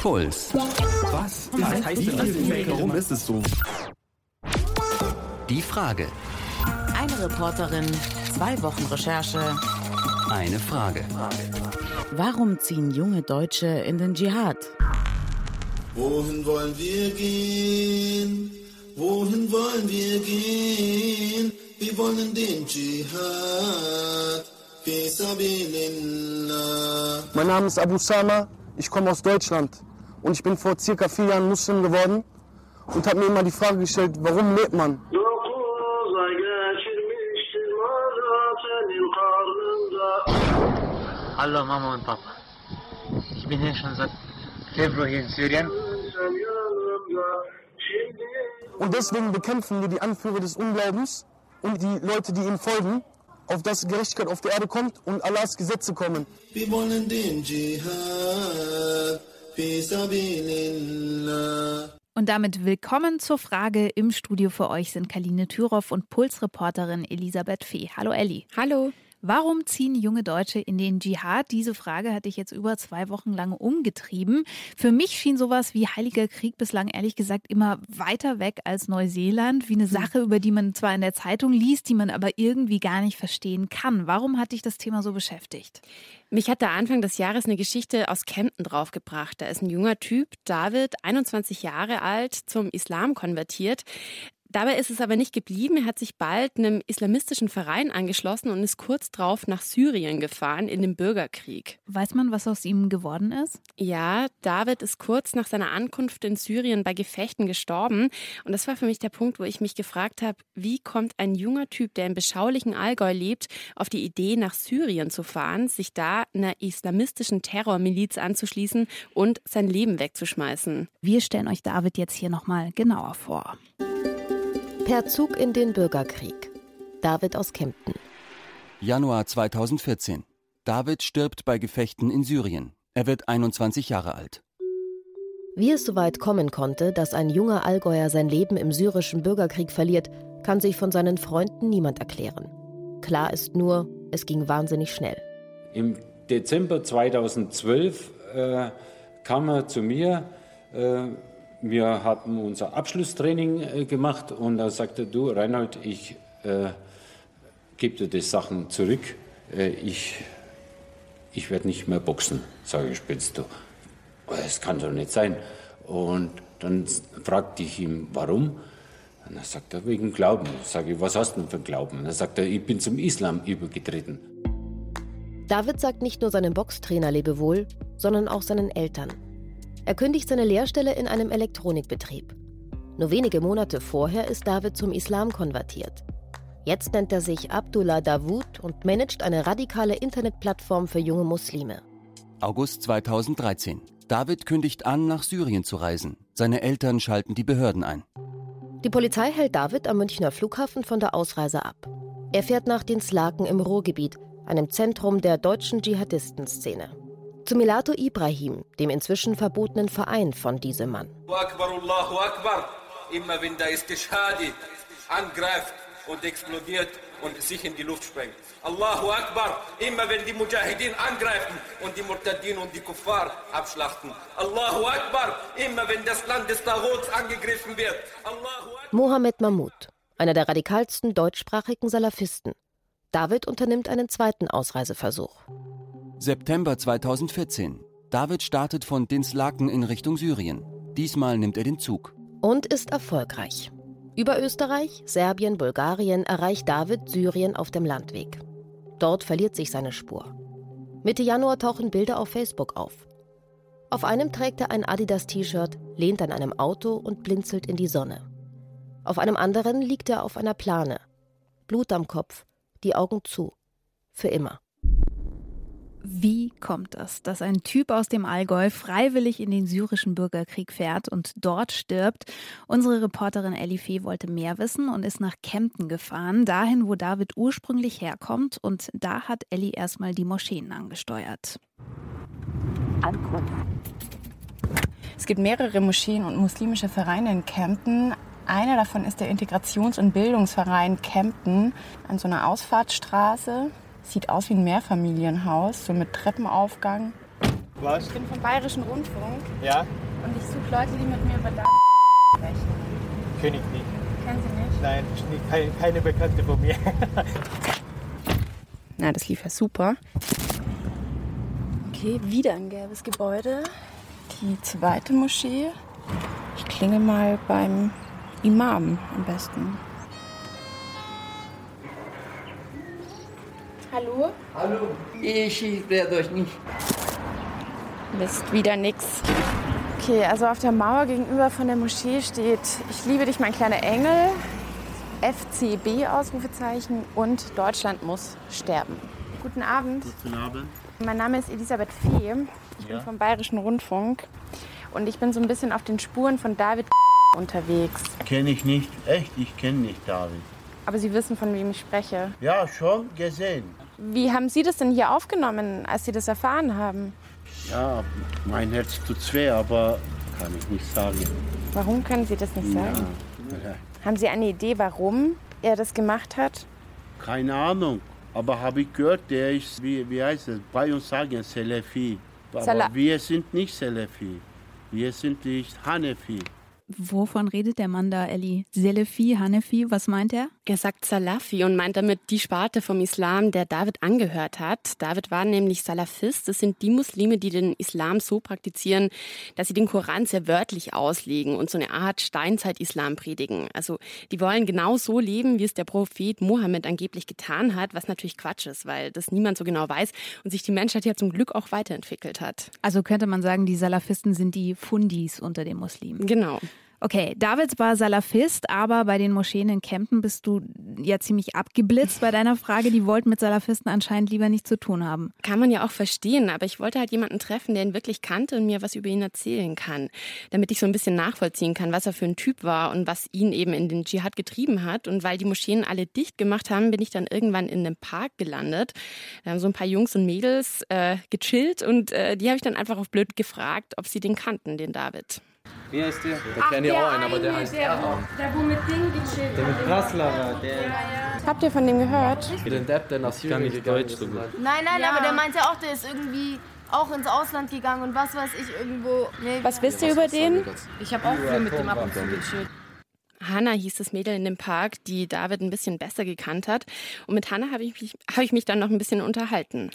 Puls. Was? Was heißt denn das? Warum ist es so? Die Frage. Eine Reporterin, zwei Wochen Recherche. Eine Frage. Warum ziehen junge Deutsche in den Dschihad? Wohin wollen wir gehen? Wohin wollen wir gehen? Wir wollen den Dschihad. Mein Name ist Abu Sama, ich komme aus Deutschland und ich bin vor circa vier Jahren Muslim geworden und habe mir immer die Frage gestellt, warum lebt man? Hallo Mama und Papa. Ich bin hier schon seit Februar hier in Syrien. Und deswegen bekämpfen wir die Anführer des Unglaubens und die Leute, die ihnen folgen, auf dass Gerechtigkeit auf der Erde kommt und Allahs Gesetze kommen. Wir wollen den Dschihad. Und damit willkommen zur Frage. Im Studio für euch sind Kaline Thüroff und Pulsreporterin Elisabeth Fee. Hallo Elli. Hallo. Warum ziehen junge Deutsche in den Dschihad? Diese Frage hatte ich jetzt über zwei Wochen lang umgetrieben. Für mich schien sowas wie Heiliger Krieg bislang ehrlich gesagt immer weiter weg als Neuseeland, wie eine hm. Sache, über die man zwar in der Zeitung liest, die man aber irgendwie gar nicht verstehen kann. Warum hat dich das Thema so beschäftigt? Mich hat da Anfang des Jahres eine Geschichte aus Kempten draufgebracht. Da ist ein junger Typ, David, 21 Jahre alt, zum Islam konvertiert. Dabei ist es aber nicht geblieben. Er hat sich bald einem islamistischen Verein angeschlossen und ist kurz darauf nach Syrien gefahren in den Bürgerkrieg. Weiß man, was aus ihm geworden ist? Ja, David ist kurz nach seiner Ankunft in Syrien bei Gefechten gestorben. Und das war für mich der Punkt, wo ich mich gefragt habe, wie kommt ein junger Typ, der im beschaulichen Allgäu lebt, auf die Idee, nach Syrien zu fahren, sich da einer islamistischen Terrormiliz anzuschließen und sein Leben wegzuschmeißen? Wir stellen euch David jetzt hier nochmal genauer vor. Per Zug in den Bürgerkrieg. David aus Kempten. Januar 2014. David stirbt bei Gefechten in Syrien. Er wird 21 Jahre alt. Wie es so weit kommen konnte, dass ein junger Allgäuer sein Leben im syrischen Bürgerkrieg verliert, kann sich von seinen Freunden niemand erklären. Klar ist nur, es ging wahnsinnig schnell. Im Dezember 2012 äh, kam er zu mir. Äh, wir hatten unser Abschlusstraining äh, gemacht und da sagte du, Reinhold, ich äh, gebe dir die Sachen zurück. Äh, ich ich werde nicht mehr boxen, sage ich spitz du. Es kann doch nicht sein. Und dann fragte ich ihn, warum? Und dann sagt er, wegen Glauben. Sage ich, was hast du denn für Glauben? Und dann sagt er, ich bin zum Islam übergetreten. David sagt nicht nur seinem Boxtrainer Lebewohl, sondern auch seinen Eltern. Er kündigt seine Lehrstelle in einem Elektronikbetrieb. Nur wenige Monate vorher ist David zum Islam konvertiert. Jetzt nennt er sich Abdullah Davud und managt eine radikale Internetplattform für junge Muslime. August 2013. David kündigt an, nach Syrien zu reisen. Seine Eltern schalten die Behörden ein. Die Polizei hält David am Münchner Flughafen von der Ausreise ab. Er fährt nach Dinslaken im Ruhrgebiet, einem Zentrum der deutschen Dschihadistenszene zu Milato Ibrahim, dem inzwischen verbotenen Verein von diesem Mann. Immer wenn der Istishadi angreift und explodiert und sich in die Luft sprengt. Allahu Akbar, immer wenn die Mujahideen angreifen und die Murtadin und die Kuffar abschlachten. Allahu Akbar, immer wenn das Land des Tarots angegriffen wird. Mohammed Mahmoud, einer der radikalsten deutschsprachigen Salafisten. David unternimmt einen zweiten Ausreiseversuch. September 2014. David startet von Dinslaken in Richtung Syrien. Diesmal nimmt er den Zug. Und ist erfolgreich. Über Österreich, Serbien, Bulgarien erreicht David Syrien auf dem Landweg. Dort verliert sich seine Spur. Mitte Januar tauchen Bilder auf Facebook auf. Auf einem trägt er ein Adidas-T-Shirt, lehnt an einem Auto und blinzelt in die Sonne. Auf einem anderen liegt er auf einer Plane. Blut am Kopf, die Augen zu. Für immer. Wie kommt es, dass ein Typ aus dem Allgäu freiwillig in den syrischen Bürgerkrieg fährt und dort stirbt? Unsere Reporterin Ellie Fee wollte mehr wissen und ist nach Kempten gefahren, dahin, wo David ursprünglich herkommt. Und da hat Ellie erstmal die Moscheen angesteuert. Ankunft. Es gibt mehrere Moscheen und muslimische Vereine in Kempten. Einer davon ist der Integrations- und Bildungsverein Kempten an so einer Ausfahrtsstraße. Sieht aus wie ein Mehrfamilienhaus, so mit Treppenaufgang. Was? Ich bin vom Bayerischen Rundfunk. Ja? Und ich suche Leute, die mit mir über da sprechen. Ich nicht. Kennen Sie nicht? Nein, keine, keine Bekannte von mir. Na, das lief ja super. Okay, wieder ein gelbes Gebäude. Die zweite Moschee. Ich klinge mal beim Imam am besten. Hallo? Hallo. Ich werde euch nicht. Mist, wieder nix. Okay, also auf der Mauer gegenüber von der Moschee steht Ich liebe dich, mein kleiner Engel, FCB Ausrufezeichen und Deutschland muss sterben. Guten Abend. Guten Abend. Mein Name ist Elisabeth Fee. Ich Ja. bin vom Bayerischen Rundfunk und ich bin so ein bisschen auf den Spuren von David unterwegs. Kenne ich nicht. Echt, ich kenne nicht David. Aber Sie wissen, von wem ich spreche. Ja, schon gesehen. Wie haben Sie das denn hier aufgenommen, als Sie das erfahren haben? Ja, mein Herz tut weh, aber kann ich nicht sagen. Warum können Sie das nicht sagen? Ja, Haben Sie eine Idee, warum er das gemacht hat? keine Ahnung. Aber habe ich gehört, der ist, wie, wie heißt es, bei uns sagen Selefi. Aber Sala- wir sind nicht Selefi. Wir sind nicht Hanefi. Wovon redet der Mann da, Elli? Selefi, Hanefi, was meint er? Er sagt Salafi und meint damit die Sparte vom Islam, der David angehört hat. David war nämlich Salafist. Das sind die Muslime, die den Islam so praktizieren, dass sie den Koran sehr wörtlich auslegen und so eine Art Steinzeit-Islam predigen. Also die wollen genau so leben, wie es der Prophet Mohammed angeblich getan hat, was natürlich Quatsch ist, weil das niemand so genau weiß und sich die Menschheit ja zum Glück auch weiterentwickelt hat. Also könnte man sagen, die Salafisten sind die Fundis unter den Muslimen. Genau. Okay, David war Salafist, aber bei den Moscheen in Kempen bist du ja ziemlich abgeblitzt bei deiner Frage. Die wollten mit Salafisten anscheinend lieber nichts zu tun haben. Kann man ja auch verstehen, aber ich wollte halt jemanden treffen, der ihn wirklich kannte und mir was über ihn erzählen kann, damit ich so ein bisschen nachvollziehen kann, was er für ein Typ war und was ihn eben in den Dschihad getrieben hat. Und weil die Moscheen alle dicht gemacht haben, bin ich dann irgendwann in einem Park gelandet. Da haben so ein paar Jungs und Mädels äh, gechillt und äh, die habe ich dann einfach auf blöd gefragt, ob sie den kannten, den David. Wie heißt der? Der kennt ja auch einen, aber der heißt Erhan. Der, wo mit Ding gechillt Der mit Praslava, der. Habt ihr von dem gehört? Den Depp, der nach Syrien gegangen ist. Nein, nein, aber der meinte auch, der ist irgendwie auch ins Ausland gegangen und was weiß ich irgendwo. Nee, Was wisst ihr über den? Ich habe auch viel mit dem ab und zu gechillt. Hannah hieß das Mädel in dem Park, die David ein bisschen besser gekannt hat. Und mit Hannah habe ich, mich- habe ich mich dann noch ein bisschen unterhalten.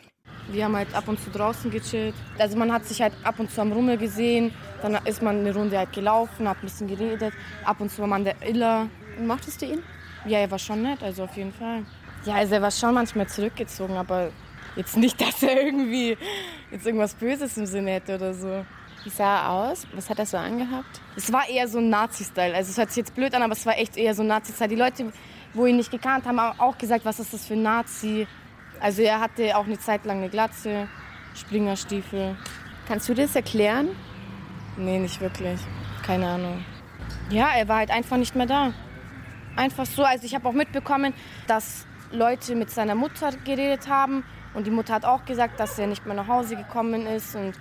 Wir haben halt ab und zu draußen gechillt. Also man hat sich halt ab und zu am Rummel gesehen. Dann ist man eine Runde halt gelaufen, hat ein bisschen geredet. Ab und zu war man der Iller. Mochtest du ihn? Ja, er war schon nett, also auf jeden Fall. Ja, also er war schon manchmal zurückgezogen, aber jetzt nicht, dass er irgendwie jetzt irgendwas Böses im Sinne hätte oder so. Wie sah er aus? Was hat er so angehabt? Es war eher so ein Nazi-Style. Also es hört sich jetzt blöd an, aber es war echt eher so ein Nazi-Style. Die Leute, wo ihn nicht gekannt haben, haben auch gesagt, was ist das für ein Nazi. Also er hatte auch eine Zeit lang eine Glatze, Springerstiefel. Kannst du das erklären? Nee, nicht wirklich. Keine Ahnung. Ja, er war halt einfach nicht mehr da. Einfach so. Also ich habe auch mitbekommen, dass Leute mit seiner Mutter geredet haben. Und die Mutter hat auch gesagt, dass er nicht mehr nach Hause gekommen ist und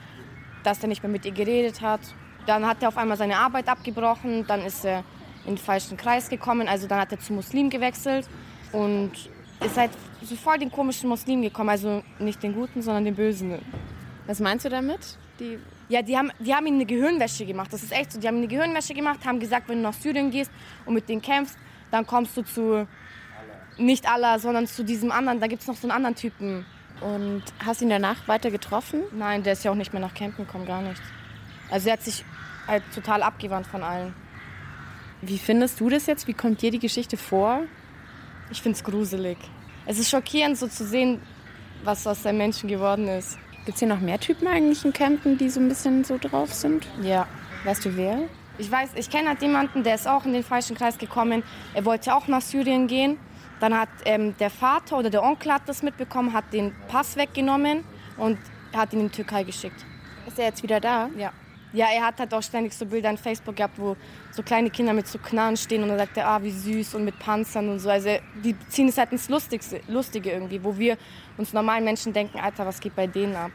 dass er nicht mehr mit ihr geredet hat. Dann hat er auf einmal seine Arbeit abgebrochen. Dann ist er in den falschen Kreis gekommen. Also dann hat er zu Muslim gewechselt und ist halt so voll den komischen Muslim gekommen. Also nicht den guten, sondern den bösen. Was meinst du damit? Die ja, die haben, die haben ihm eine Gehirnwäsche gemacht. Das ist echt so. Die haben eine Gehirnwäsche gemacht, haben gesagt, wenn du nach Syrien gehst und mit denen kämpfst, dann kommst du zu nicht Allah, sondern zu diesem anderen. Da gibt es noch so einen anderen Typen. Und hast du ihn danach weiter getroffen? Nein, der ist ja auch nicht mehr nach Campen gekommen, gar nicht. Also er hat sich halt total abgewandt von allen. Wie findest du das jetzt? Wie kommt dir die Geschichte vor? Ich finde es gruselig. Es ist schockierend, so zu sehen, was aus dem Menschen geworden ist. Gibt es hier noch mehr Typen eigentlich in Campen, die so ein bisschen so drauf sind? Ja. Weißt du wer? Ich weiß, ich kenne halt jemanden, der ist auch in den falschen Kreis gekommen. Er wollte auch nach Syrien gehen. Dann hat ähm, der Vater oder der Onkel hat das mitbekommen, hat den Pass weggenommen und hat ihn in die Türkei geschickt. Ist er jetzt wieder da? Ja. Ja, er hat halt auch ständig so Bilder in Facebook gehabt, wo so kleine Kinder mit so Knarren stehen und dann sagt er, ah, wie süß und mit Panzern und so. Also die ziehen es halt ins Lustigste, Lustige irgendwie, wo wir uns normalen Menschen denken, Alter, was geht bei denen ab?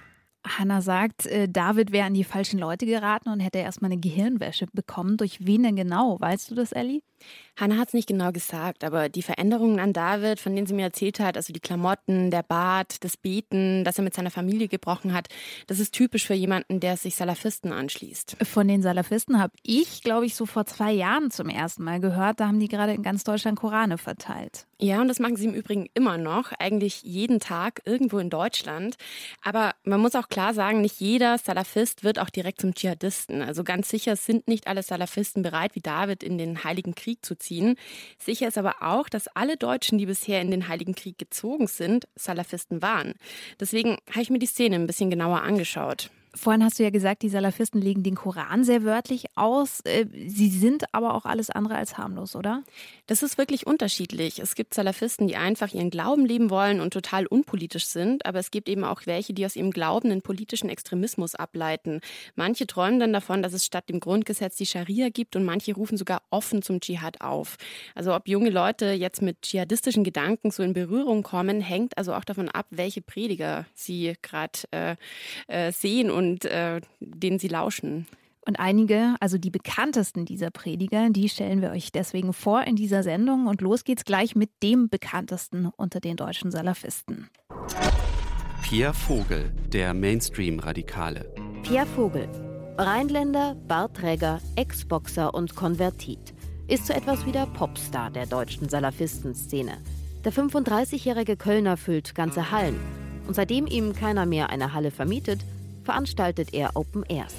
Hannah sagt, äh, David wäre an die falschen Leute geraten und hätte erstmal eine Gehirnwäsche bekommen. Durch wen denn genau? Weißt du das, Ellie? Hannah hat es nicht genau gesagt, aber die Veränderungen an David, von denen sie mir erzählt hat, also die Klamotten, der Bart, das Beten, dass er mit seiner Familie gebrochen hat, das ist typisch für jemanden, der sich Salafisten anschließt. Von den Salafisten habe ich, glaube ich, so vor zwei Jahren zum ersten Mal gehört. Da haben die gerade in ganz Deutschland Korane verteilt. Ja, und das machen sie im Übrigen immer noch, eigentlich jeden Tag irgendwo in Deutschland. Aber man muss auch klar sagen, nicht jeder Salafist wird auch direkt zum Dschihadisten. Also ganz sicher sind nicht alle Salafisten bereit, wie David in den Heiligen Krieg zu ziehen. Sicher ist aber auch, dass alle Deutschen, die bisher in den Heiligen Krieg gezogen sind, Salafisten waren. Deswegen habe ich mir die Szene ein bisschen genauer angeschaut. Vorhin hast du ja gesagt, die Salafisten legen den Koran sehr wörtlich aus. Äh, sie sind aber auch alles andere als harmlos, oder? Das ist wirklich unterschiedlich. Es gibt Salafisten, die einfach ihren Glauben leben wollen und total unpolitisch sind, aber es gibt eben auch welche, die aus ihrem Glauben einen politischen Extremismus ableiten. Manche träumen dann davon, dass es statt dem Grundgesetz die Scharia gibt und manche rufen sogar offen zum Dschihad auf. Also ob junge Leute jetzt mit dschihadistischen Gedanken so in Berührung kommen, hängt also auch davon ab, welche Prediger sie gerade äh, äh, sehen und äh, denen sie lauschen. Und einige, also die bekanntesten dieser Prediger, die stellen wir euch deswegen vor in dieser Sendung. Und los geht's gleich mit dem bekanntesten unter den deutschen Salafisten. Pierre Vogel, der Mainstream-Radikale. Pierre Vogel, Rheinländer, Bartträger, Ex-Boxer und Konvertit, ist so etwas wie der Popstar der deutschen Salafistenszene. Der 35-jährige Kölner füllt ganze Hallen. Und seitdem ihm keiner mehr eine Halle vermietet, veranstaltet er Open Airs.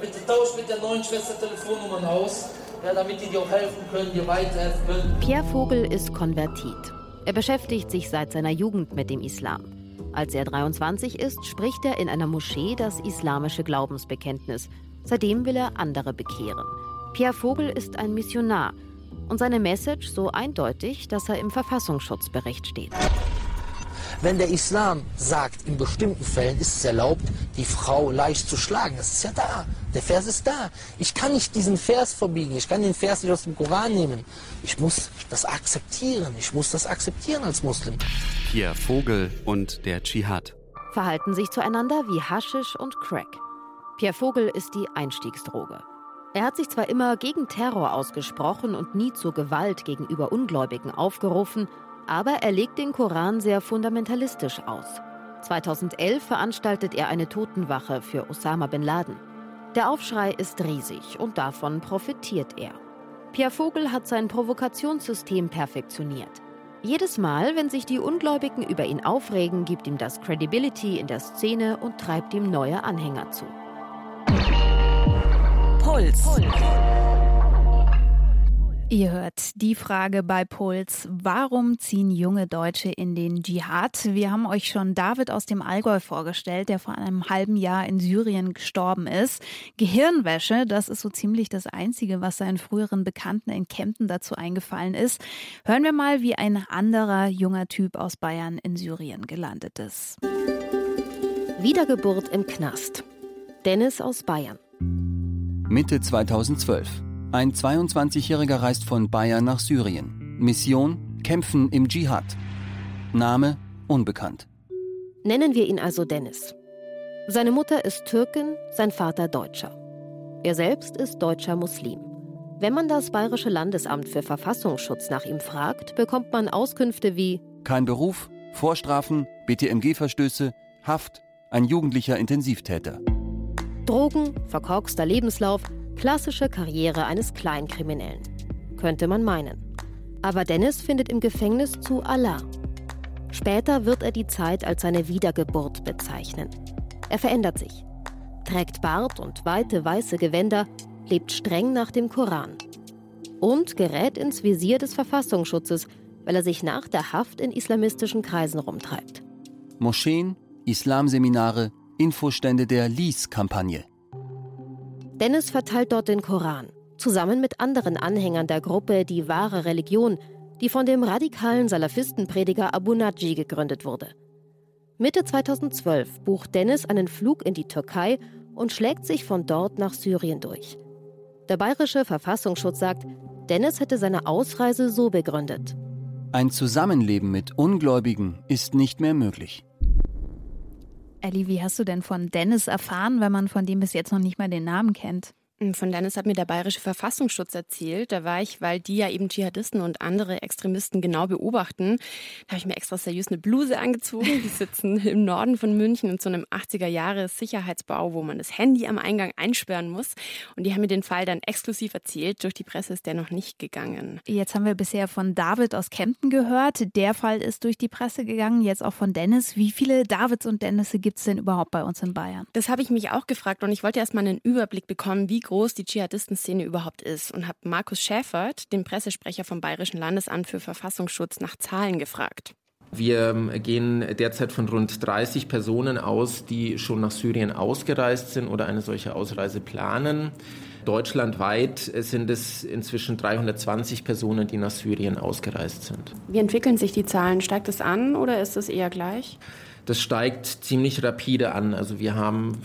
Bitte tauscht mit der neuen Schwester Telefonnummern aus, ja, damit die dir auch helfen können, dir weiterhelfen können. Pierre Vogel ist Konvertit. Er beschäftigt sich seit seiner Jugend mit dem Islam. Als er 23 ist, spricht er in einer Moschee das islamische Glaubensbekenntnis. Seitdem will er andere bekehren. Pierre Vogel ist ein Missionar und seine Message so eindeutig, dass er im Verfassungsschutzbericht steht. Wenn der Islam sagt, in bestimmten Fällen ist es erlaubt, die Frau leicht zu schlagen, das ist ja da. Der Vers ist da. Ich kann nicht diesen Vers verbiegen. Ich kann den Vers nicht aus dem Koran nehmen. Ich muss das akzeptieren. Ich muss das akzeptieren als Muslim. Pierre Vogel und der Dschihad. Verhalten sich zueinander wie Haschisch und Crack. Pierre Vogel ist die Einstiegsdroge. Er hat sich zwar immer gegen Terror ausgesprochen und nie zur Gewalt gegenüber Ungläubigen aufgerufen, aber er legt den Koran sehr fundamentalistisch aus. 2011 veranstaltet er eine Totenwache für Osama bin Laden. Der Aufschrei ist riesig und davon profitiert er. Pierre Vogel hat sein Provokationssystem perfektioniert. Jedes Mal, wenn sich die Ungläubigen über ihn aufregen, gibt ihm das Credibility in der Szene und treibt ihm neue Anhänger zu. Puls. Ihr hört die Frage bei Puls. Warum ziehen junge Deutsche in den Dschihad? Wir haben euch schon David aus dem Allgäu vorgestellt, der vor einem halben Jahr in Syrien gestorben ist. Gehirnwäsche, das ist so ziemlich das Einzige, was seinen früheren Bekannten in Kempten dazu eingefallen ist. Hören wir mal, wie ein anderer junger Typ aus Bayern in Syrien gelandet ist. Wiedergeburt im Knast. Dennis aus Bayern. Mitte 2012. Ein 22-Jähriger reist von Bayern nach Syrien. Mission: Kämpfen im Dschihad. Name: unbekannt. Nennen wir ihn also Dennis. Seine Mutter ist Türkin, sein Vater Deutscher. Er selbst ist deutscher Muslim. Wenn man das Bayerische Landesamt für Verfassungsschutz nach ihm fragt, bekommt man Auskünfte wie Kein Beruf, Vorstrafen, BTMG-Verstöße, Haft, ein jugendlicher Intensivtäter. Drogen, verkorkster Lebenslauf, klassische Karriere eines Kleinkriminellen. Könnte man meinen. Aber Dennis findet im Gefängnis zu Allah. Später wird er die Zeit als seine Wiedergeburt bezeichnen. Er verändert sich, trägt Bart und weite weiße Gewänder, lebt streng nach dem Koran und gerät ins Visier des Verfassungsschutzes, weil er sich nach der Haft in islamistischen Kreisen rumtreibt. Moscheen, Islamseminare, Infostände der Lies-Kampagne. Dennis verteilt dort den Koran, zusammen mit anderen Anhängern der Gruppe Die wahre Religion, die von dem radikalen Salafistenprediger Abu Naji gegründet wurde. Mitte 2012 bucht Dennis einen Flug in die Türkei und schlägt sich von dort nach Syrien durch. Der bayerische Verfassungsschutz sagt, Dennis hätte seine Ausreise so begründet. Ein Zusammenleben mit Ungläubigen ist nicht mehr möglich. Ellie, wie hast du denn von Dennis erfahren, wenn man von dem bis jetzt noch nicht mal den Namen kennt? Von Dennis hat mir der Bayerische Verfassungsschutz erzählt. Da war ich, weil die ja eben Dschihadisten und andere Extremisten genau beobachten. Da habe ich mir extra seriös eine Bluse angezogen. Die sitzen im Norden von München in so einem 80er-Jahre-Sicherheitsbau, wo man das Handy am Eingang einsperren muss. Und die haben mir den Fall dann exklusiv erzählt. Durch die Presse ist der noch nicht gegangen. Jetzt haben wir bisher von David aus Kempten gehört. Der Fall ist durch die Presse gegangen. Jetzt auch von Dennis. Wie viele Davids und Dennisse gibt es denn überhaupt bei uns in Bayern? Das habe ich mich auch gefragt und ich wollte erst mal einen Überblick bekommen, wie groß die Dschihadistenszene überhaupt ist und habe Markus Schäfert, den Pressesprecher vom Bayerischen Landesamt für Verfassungsschutz, nach Zahlen gefragt. Wir ähm, gehen derzeit von rund 30 Personen aus, die schon nach Syrien ausgereist sind oder eine solche Ausreise planen. Deutschlandweit sind es inzwischen 320 Personen, die nach Syrien ausgereist sind. Wie entwickeln sich die Zahlen? Steigt es an oder ist es eher gleich? Das steigt ziemlich rapide an. Also wir haben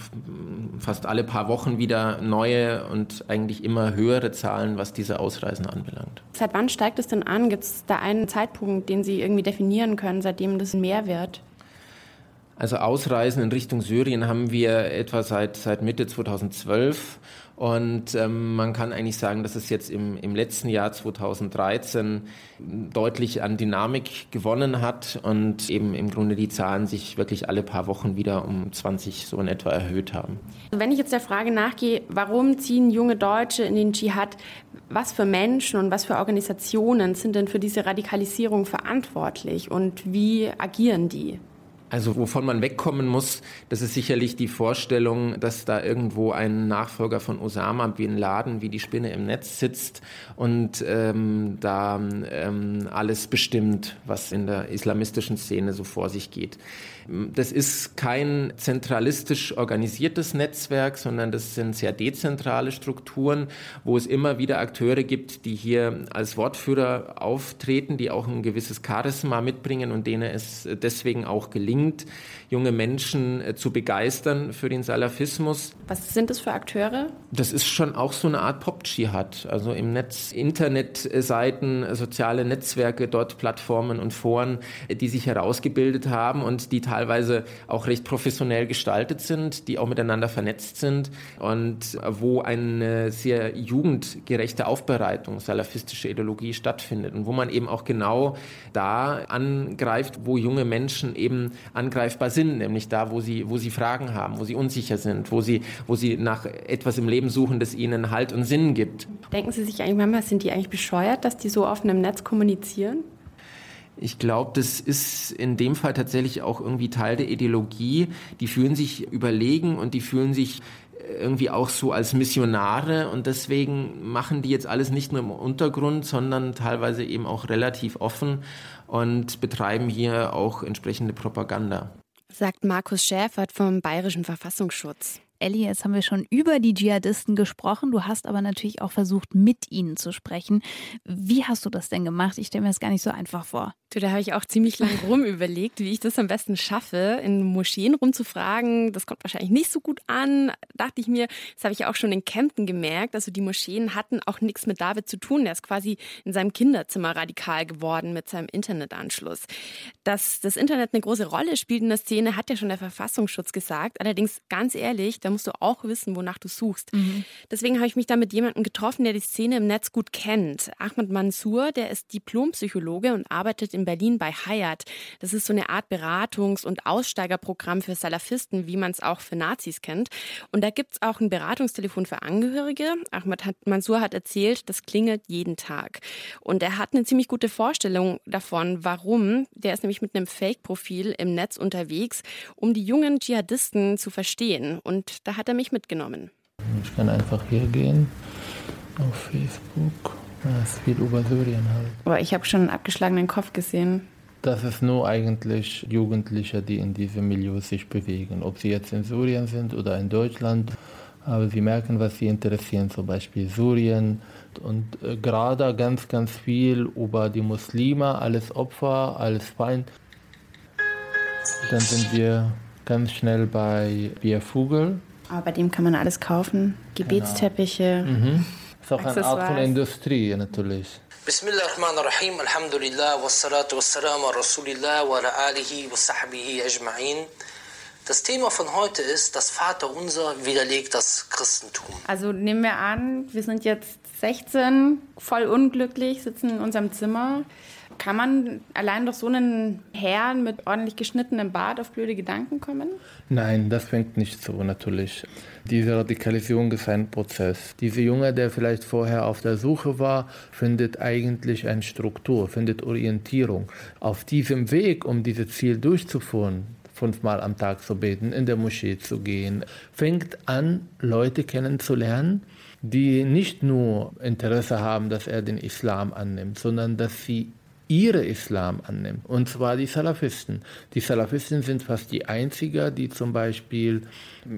fast alle paar Wochen wieder neue und eigentlich immer höhere Zahlen, was diese Ausreisen anbelangt. Seit wann steigt es denn an? Gibt es da einen Zeitpunkt, den Sie irgendwie definieren können, seitdem das mehr wird? Also Ausreisen in Richtung Syrien haben wir etwa seit, seit Mitte 2012 und ähm, man kann eigentlich sagen, dass es jetzt im, im letzten Jahr 2013 deutlich an Dynamik gewonnen hat und eben im Grunde die Zahlen sich wirklich alle paar Wochen wieder um 20 so in etwa erhöht haben. Wenn ich jetzt der Frage nachgehe, warum ziehen junge Deutsche in den Dschihad, was für Menschen und was für Organisationen sind denn für diese Radikalisierung verantwortlich und wie agieren die? Also wovon man wegkommen muss, das ist sicherlich die Vorstellung, dass da irgendwo ein Nachfolger von Osama bin Laden wie die Spinne im Netz sitzt und ähm, da ähm, alles bestimmt, was in der islamistischen Szene so vor sich geht. Das ist kein zentralistisch organisiertes Netzwerk, sondern das sind sehr dezentrale Strukturen, wo es immer wieder Akteure gibt, die hier als Wortführer auftreten, die auch ein gewisses Charisma mitbringen und denen es deswegen auch gelingt, junge Menschen äh, zu begeistern für den Salafismus. Was sind das für Akteure? Das ist schon auch so eine Art Pop-Dschihad. Also im Netz, Internetseiten, soziale Netzwerke, dort Plattformen und Foren, die sich herausgebildet haben und die teilweise auch recht professionell gestaltet sind, die auch miteinander vernetzt sind und wo eine sehr jugendgerechte Aufbereitung salafistischer Ideologie stattfindet und wo man eben auch genau da angreift, wo junge Menschen eben angreifbar sind, nämlich da, wo sie, wo sie Fragen haben, wo sie unsicher sind, wo sie, wo sie nach etwas im Leben suchen, das ihnen Halt und Sinn gibt. Denken Sie sich eigentlich manchmal, sind die eigentlich bescheuert, dass die so offen im Netz kommunizieren? Ich glaube, das ist in dem Fall tatsächlich auch irgendwie Teil der Ideologie. Die fühlen sich überlegen und die fühlen sich irgendwie auch so als Missionare und deswegen machen die jetzt alles nicht nur im Untergrund, sondern teilweise eben auch relativ offen und betreiben hier auch entsprechende Propaganda. Sagt Markus Schäfert vom Bayerischen Verfassungsschutz. Ellie, jetzt haben wir schon über die Dschihadisten gesprochen. Du hast aber natürlich auch versucht, mit ihnen zu sprechen. Wie hast du das denn gemacht? Ich stelle mir das gar nicht so einfach vor. Du, da habe ich auch ziemlich lang rum überlegt, wie ich das am besten schaffe, in Moscheen rumzufragen. Das kommt wahrscheinlich nicht so gut an, dachte ich mir. Das habe ich auch schon in Kempten gemerkt. Also die Moscheen hatten auch nichts mit David zu tun. Er ist quasi in seinem Kinderzimmer radikal geworden mit seinem Internetanschluss. Dass das Internet eine große Rolle spielt in der Szene, hat ja schon der Verfassungsschutz gesagt. Allerdings ganz ehrlich, da musst du auch wissen, wonach du suchst. Mhm. Deswegen habe ich mich da mit jemandem getroffen, der die Szene im Netz gut kennt. Ahmed Mansour, der ist Diplompsychologe und arbeitet in Berlin bei Hayat. Das ist so eine Art Beratungs- und Aussteigerprogramm für Salafisten, wie man es auch für Nazis kennt. Und da gibt es auch ein Beratungstelefon für Angehörige. Ahmad hat, Mansour hat erzählt, das klingelt jeden Tag. Und er hat eine ziemlich gute Vorstellung davon, warum. Der ist nämlich mit einem Fake-Profil im Netz unterwegs, um die jungen Dschihadisten zu verstehen. Und da hat er mich mitgenommen. Ich kann einfach hier gehen auf Facebook es geht über Syrien halt. Aber ich habe schon einen abgeschlagenen Kopf gesehen. Das ist nur eigentlich Jugendliche, die in diesem Milieu sich bewegen. Ob sie jetzt in Syrien sind oder in Deutschland. Aber sie merken, was sie interessieren, zum Beispiel Syrien. Und äh, gerade ganz, ganz viel über die Muslime, alles Opfer, alles Feind. Dann sind wir ganz schnell bei Biervogel. Aber bei dem kann man alles kaufen. Gebetsteppiche. Genau. Mhm. Das ist auch eine Art von Industrie natürlich. Bismillah ar-Rahman ar-Rahim, Alhamdulillah, wassalatu wassalamu ala Rasulillah wa ala alihi wa sahbihi ajma'in. Das Thema von heute ist, das Vaterunser widerlegt das Christentum. Also nehmen wir an, wir sind jetzt 16, voll unglücklich, sitzen in unserem Zimmer. Kann man allein durch so einen Herrn mit ordentlich geschnittenem Bart auf blöde Gedanken kommen? Nein, das fängt nicht so natürlich. Diese Radikalisierung ist ein Prozess. Dieser Junge, der vielleicht vorher auf der Suche war, findet eigentlich eine Struktur, findet Orientierung. Auf diesem Weg, um dieses Ziel durchzuführen, fünfmal am Tag zu beten, in der Moschee zu gehen, fängt an, Leute kennenzulernen, die nicht nur Interesse haben, dass er den Islam annimmt, sondern dass sie ihre Islam annimmt, und zwar die Salafisten. Die Salafisten sind fast die einzigen, die zum Beispiel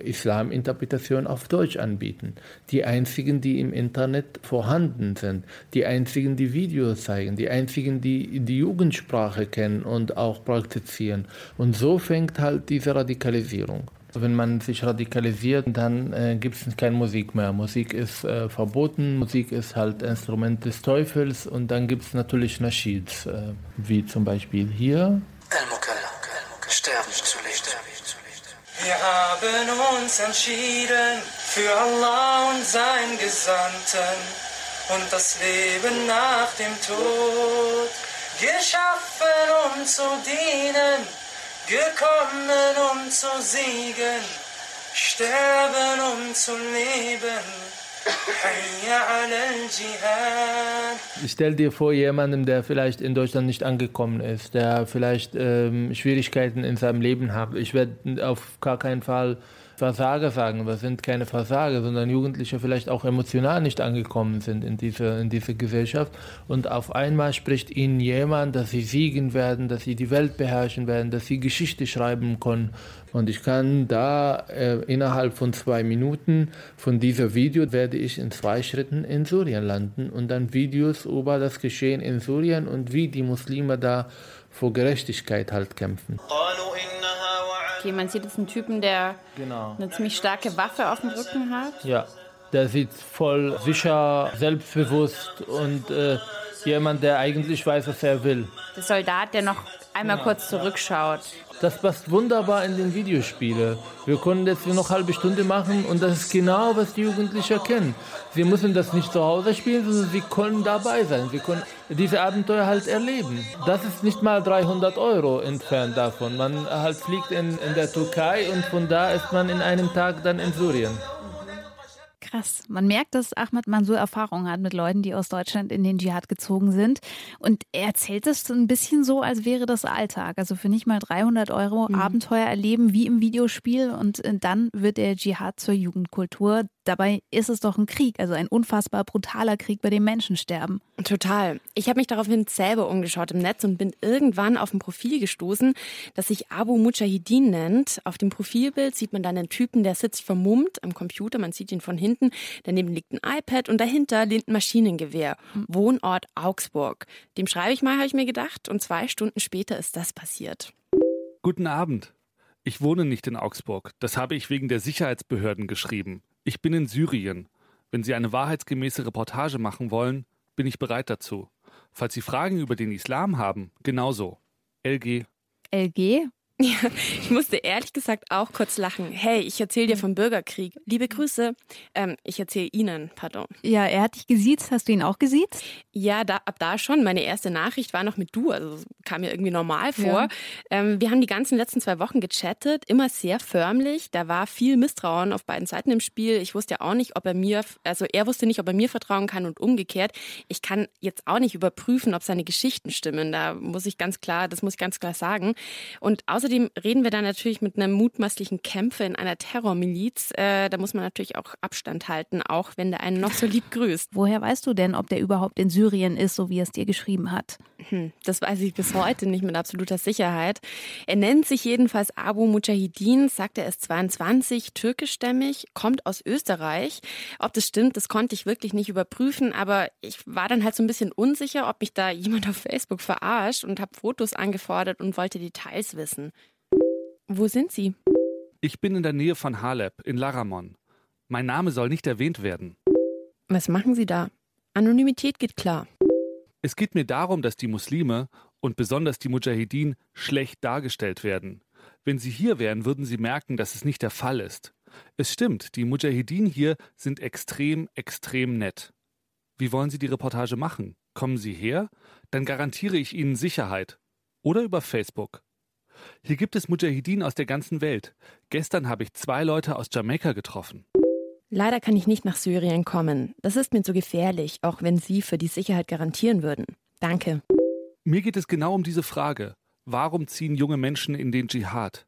Islaminterpretation auf Deutsch anbieten. Die einzigen, die im Internet vorhanden sind. Die einzigen, die Videos zeigen. Die einzigen, die die Jugendsprache kennen und auch praktizieren. Und so fängt halt diese Radikalisierung. Wenn man sich radikalisiert, dann äh, gibt es keine Musik mehr. Musik ist äh, verboten, Musik ist halt Instrument des Teufels und dann gibt es natürlich Naschids, äh, wie zum Beispiel hier. Sterben zu leben. Wir haben uns entschieden für Allah und sein Gesandten und das Leben nach dem Tod. Geschaffen, um zu dienen, gekommen, um zu siegen, sterben, um zu leben. Stell dir vor, jemandem, der vielleicht in Deutschland nicht angekommen ist, der vielleicht ähm, Schwierigkeiten in seinem Leben hat. Ich werde auf gar keinen Fall Versager sagen. Wir sind keine Versager, sondern Jugendliche vielleicht auch emotional nicht angekommen sind in diese, in diese Gesellschaft. Und auf einmal spricht ihnen jemand, dass sie siegen werden, dass sie die Welt beherrschen werden, dass sie Geschichte schreiben können. Und ich kann da äh, innerhalb von zwei Minuten von diesem Video werde ich in zwei Schritten in Syrien landen und dann Videos über das Geschehen in Syrien und wie die Muslime da vor Gerechtigkeit halt kämpfen. Okay, man sieht jetzt einen Typen, der Genau. eine ziemlich starke Waffe auf dem Rücken hat. Ja, der sieht voll sicher, selbstbewusst und äh, jemand, der eigentlich weiß, was er will. Der Soldat, der noch einmal Genau. kurz zurückschaut. Das passt wunderbar in den Videospiele. Wir können jetzt noch eine halbe Stunde machen und das ist genau, was die Jugendlichen kennen. Sie müssen das nicht zu Hause spielen, sondern sie können dabei sein. Sie können diese Abenteuer halt erleben. Das ist nicht mal 300 Euro entfernt davon. Man halt fliegt in, in der Türkei und von da ist man in einem Tag dann in Syrien. Krass. Man merkt, dass Ahmad Mansour Erfahrung hat mit Leuten, die aus Deutschland in den Dschihad gezogen sind. Und er erzählt es ein bisschen so, als wäre das Alltag. Also für nicht mal 300 Euro Mhm. Abenteuer erleben wie im Videospiel und äh, dann wird der Dschihad zur Jugendkultur. Dabei ist es doch ein Krieg, also ein unfassbar brutaler Krieg, bei dem Menschen sterben. Total. Ich habe mich daraufhin selber umgeschaut im Netz und bin irgendwann auf ein Profil gestoßen, das sich Abu Mujahideen nennt. Auf dem Profilbild sieht man dann einen Typen, der sitzt vermummt am Computer. Man sieht ihn von hinten. Daneben liegt ein iPad und dahinter lehnt ein Maschinengewehr. Wohnort Augsburg. Dem schreibe ich mal, habe ich mir gedacht. Und zwei Stunden später ist das passiert. Guten Abend. Ich wohne nicht in Augsburg. Das habe ich wegen der Sicherheitsbehörden geschrieben. Ich bin in Syrien. Wenn Sie eine wahrheitsgemäße Reportage machen wollen, bin ich bereit dazu. Falls Sie Fragen über den Islam haben, genauso. LG. LG? Ja, ich musste ehrlich gesagt auch kurz lachen. Hey, ich erzähle dir vom Bürgerkrieg. Liebe Grüße. Ähm, ich erzähle Ihnen, pardon. Ja, er hat dich gesiezt. Hast du ihn auch gesiezt? Ja, da, ab da schon. Meine erste Nachricht war noch mit du, also kam mir irgendwie normal vor. Ja. Ähm, wir haben die ganzen letzten zwei Wochen gechattet, immer sehr förmlich. Da war viel Misstrauen auf beiden Seiten im Spiel. Ich wusste ja auch nicht, ob er mir, also er wusste nicht, ob er mir vertrauen kann und umgekehrt. Ich kann jetzt auch nicht überprüfen, ob seine Geschichten stimmen. Da muss ich ganz klar, das muss ich ganz klar sagen. Und außerdem reden wir da natürlich mit einem mutmaßlichen Kämpfer in einer Terrormiliz. Äh, da muss man natürlich auch Abstand halten, auch wenn der einen noch so lieb grüßt. Woher weißt du denn, ob der überhaupt in Syrien ist, so wie er es dir geschrieben hat? Hm, das weiß ich bis heute nicht mit absoluter Sicherheit. Er nennt sich jedenfalls Abu Mujahideen, sagt er ist 22, türkischstämmig, kommt aus Österreich. Ob das stimmt, das konnte ich wirklich nicht überprüfen, aber ich war dann halt so ein bisschen unsicher, ob mich da jemand auf Facebook verarscht und habe Fotos angefordert und wollte Details wissen. Wo sind Sie? Ich bin in der Nähe von Haleb in Laramon. Mein Name soll nicht erwähnt werden. Was machen Sie da? Anonymität geht klar. Es geht mir darum, dass die Muslime und besonders die Mujahideen schlecht dargestellt werden. Wenn Sie hier wären, würden Sie merken, dass es nicht der Fall ist. Es stimmt, die Mujahideen hier sind extrem, extrem nett. Wie wollen Sie die Reportage machen? Kommen Sie her? Dann garantiere ich Ihnen Sicherheit. Oder über Facebook. Hier gibt es Mujahideen aus der ganzen Welt. Gestern habe ich zwei Leute aus Jamaika getroffen. Leider kann ich nicht nach Syrien kommen. Das ist mir zu gefährlich, auch wenn Sie für die Sicherheit garantieren würden. Danke. Mir geht es genau um diese Frage. Warum ziehen junge Menschen in den Dschihad?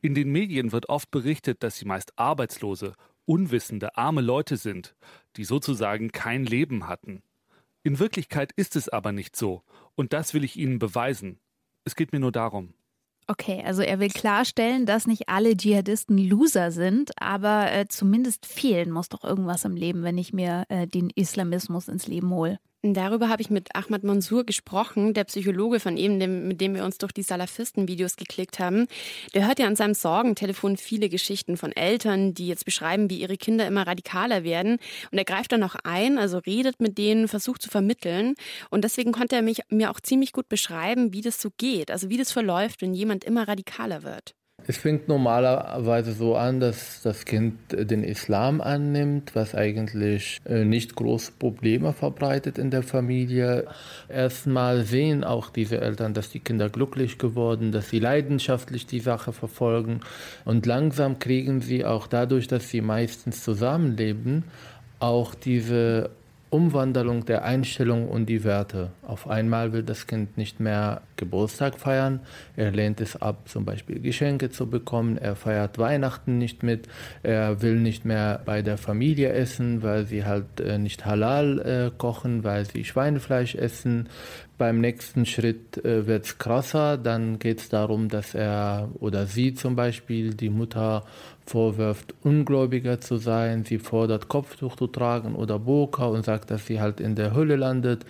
In den Medien wird oft berichtet, dass sie meist arbeitslose, unwissende, arme Leute sind, die sozusagen kein Leben hatten. In Wirklichkeit ist es aber nicht so, und das will ich Ihnen beweisen. Es geht mir nur darum. Okay, also er will klarstellen, dass nicht alle Dschihadisten Loser sind, aber äh, zumindest fehlen muss doch irgendwas im Leben, wenn ich mir äh, den Islamismus ins Leben hole. Darüber habe ich mit Ahmad Mansour gesprochen, der Psychologe von eben, dem, mit dem wir uns durch die Salafisten-Videos geklickt haben. Der hört ja an seinem Sorgentelefon viele Geschichten von Eltern, die jetzt beschreiben, wie ihre Kinder immer radikaler werden. Und er greift dann auch ein, also redet mit denen, versucht zu vermitteln. Und deswegen konnte er mich, mir auch ziemlich gut beschreiben, wie das so geht, also wie das verläuft, wenn jemand immer radikaler wird. Es fängt normalerweise so an, dass das Kind den Islam annimmt, was eigentlich äh, nicht große Probleme verbreitet in der Familie. Erstmal sehen auch diese Eltern, dass die Kinder glücklich geworden, dass sie leidenschaftlich die Sache verfolgen und langsam kriegen sie auch dadurch, dass sie meistens zusammenleben, auch diese Umwandlung der Einstellung und die Werte. Auf einmal will das Kind nicht mehr Geburtstag feiern, er lehnt es ab, zum Beispiel Geschenke zu bekommen, er feiert Weihnachten nicht mit, er will nicht mehr bei der Familie essen, weil sie halt äh, nicht halal äh, kochen, weil sie Schweinefleisch essen. Beim nächsten Schritt äh, wird es krasser, dann geht es darum, dass er oder sie zum Beispiel die Mutter vorwirft, Ungläubiger zu sein. Sie fordert, Kopftuch zu tragen oder Burka und sagt, dass sie halt in der Hölle landet.